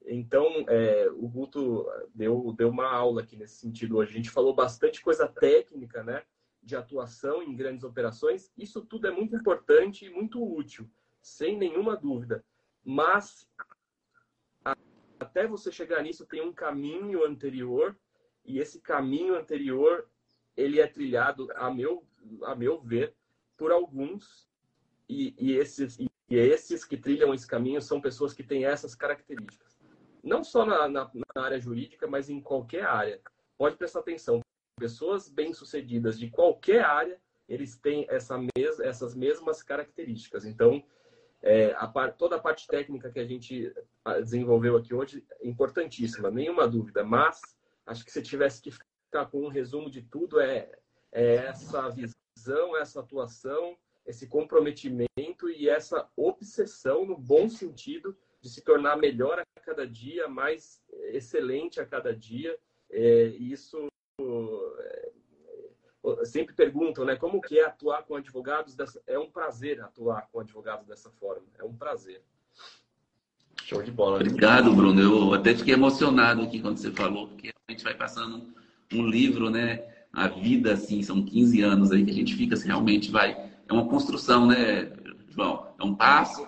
Então, é, o Guto deu, deu uma aula aqui nesse sentido hoje. A gente falou bastante coisa técnica, né? De atuação em grandes operações. Isso tudo é muito importante e muito útil, sem nenhuma dúvida. Mas até você chegar nisso tem um caminho anterior e esse caminho anterior ele é trilhado a meu a meu ver por alguns e, e esses e esses que trilham esse caminho são pessoas que têm essas características. Não só na, na, na área jurídica mas em qualquer área. Pode prestar atenção. Pessoas bem sucedidas de qualquer área eles têm essa mes essas mesmas características. Então é, a par, toda a parte técnica que a gente ah, desenvolveu aqui hoje é importantíssima, nenhuma dúvida. Mas acho que se tivesse que ficar com um resumo de tudo, é, é essa visão, essa atuação, esse comprometimento e essa obsessão, no bom sentido, de se tornar melhor a cada dia, mais excelente a cada dia. É, isso sempre perguntam, né, como que é atuar com advogados dessa... É um prazer atuar com advogados dessa forma, é um prazer. Show de bola. Obrigado, Bruno. Eu até fiquei emocionado aqui quando você falou, porque a gente vai passando um livro, né? A vida, assim, são 15 anos aí que a gente fica, assim, realmente vai. É uma construção, né, João? É um passo,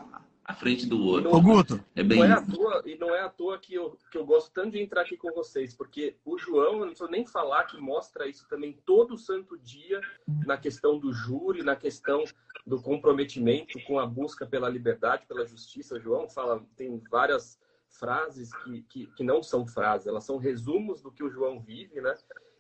à frente do outro. Ô, Guto, é bem não é à toa, e não é à toa que eu, que eu gosto tanto de entrar aqui com vocês, porque o João, eu não preciso nem falar que mostra isso também todo santo dia na questão do júri, na questão do comprometimento com a busca pela liberdade, pela justiça. O João fala, tem várias frases que, que, que não são frases, elas são resumos do que o João vive, né?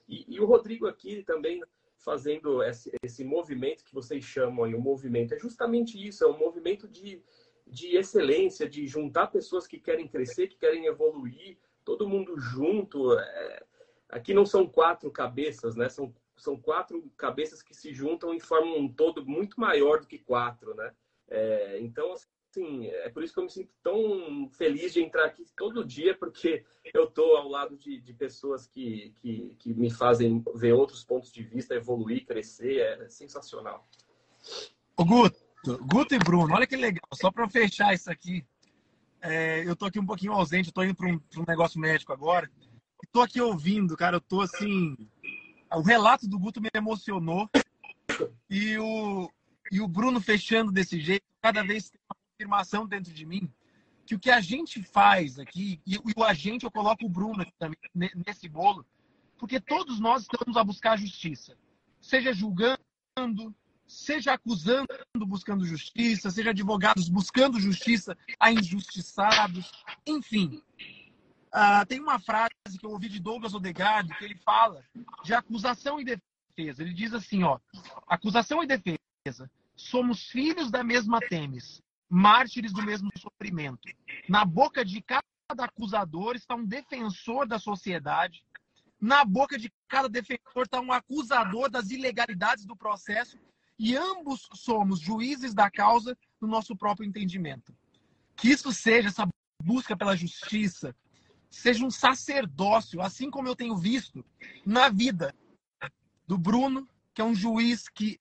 E, e o Rodrigo aqui também fazendo esse, esse movimento que vocês chamam aí, o movimento, é justamente isso, é um movimento de de excelência, de juntar pessoas que querem crescer, que querem evoluir, todo mundo junto. É... Aqui não são quatro cabeças, né? São, são quatro cabeças que se juntam e formam um todo muito maior do que quatro, né? É... Então, assim, é por isso que eu me sinto tão feliz de entrar aqui todo dia, porque eu estou ao lado de, de pessoas que, que, que me fazem ver outros pontos de vista, evoluir, crescer. É sensacional. Ô, Guto, Guto e Bruno, olha que legal. Só para fechar isso aqui, é, eu tô aqui um pouquinho ausente, eu tô indo para um, um, negócio médico agora. Tô aqui ouvindo, cara, eu tô assim. O relato do Guto me emocionou. E o, e o Bruno fechando desse jeito, cada vez tem uma afirmação dentro de mim que o que a gente faz aqui, e, e o agente, eu coloco o Bruno também nesse bolo, porque todos nós estamos a buscar justiça. Seja julgando, seja acusando, buscando justiça, seja advogados buscando justiça a injustiçados, enfim. Uh, tem uma frase que eu ouvi de Douglas Odegaard que ele fala de acusação e defesa. Ele diz assim, ó, acusação e defesa, somos filhos da mesma temes, mártires do mesmo sofrimento. Na boca de cada acusador está um defensor da sociedade. Na boca de cada defensor está um acusador das ilegalidades do processo e ambos somos juízes da causa no nosso próprio entendimento. Que isso seja essa busca pela justiça, seja um sacerdócio, assim como eu tenho visto na vida do Bruno, que é um juiz que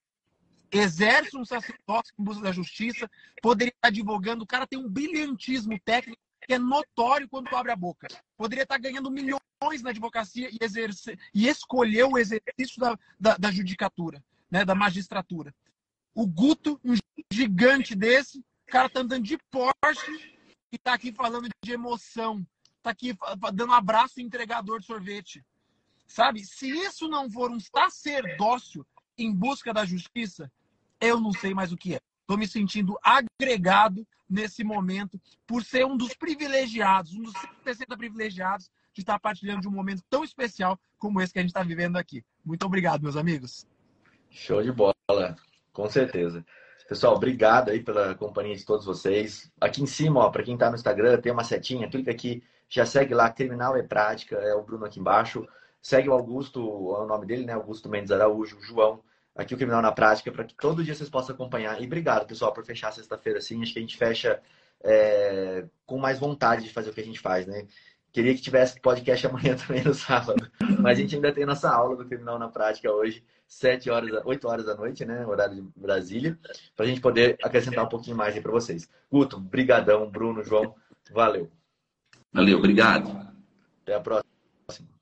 exerce um sacerdócio em busca da justiça, poderia estar advogando, o cara tem um brilhantismo técnico que é notório quando abre a boca. Poderia estar ganhando milhões na advocacia e, exercer, e escolher o exercício da, da, da judicatura, né, da magistratura. O Guto, um gigante desse, o cara tá andando de Porsche e tá aqui falando de emoção. Tá aqui dando abraço entregador de sorvete. Sabe? Se isso não for um sacerdócio em busca da justiça, eu não sei mais o que é. Estou me sentindo agregado nesse momento por ser um dos privilegiados, um dos 60 privilegiados de estar partilhando de um momento tão especial como esse que a gente está vivendo aqui. Muito obrigado, meus amigos. Show de bola, com certeza. Pessoal, obrigado aí pela companhia de todos vocês. Aqui em cima, ó, para quem está no Instagram, tem uma setinha, clica aqui, já segue lá, Criminal é Prática, é o Bruno aqui embaixo. Segue o Augusto, é o nome dele, né? Augusto Mendes Araújo, João aqui o Criminal na Prática, para que todo dia vocês possam acompanhar. E obrigado, pessoal, por fechar sexta-feira assim. Acho que a gente fecha é, com mais vontade de fazer o que a gente faz, né? Queria que tivesse podcast amanhã também no sábado. Mas a gente ainda tem nossa aula do Criminal na Prática hoje, 7 horas, 8 horas da noite, né? Horário de Brasília, para a gente poder acrescentar um pouquinho mais aí para vocês. Guto, brigadão, Bruno, João, valeu. Valeu, obrigado. Até a próxima.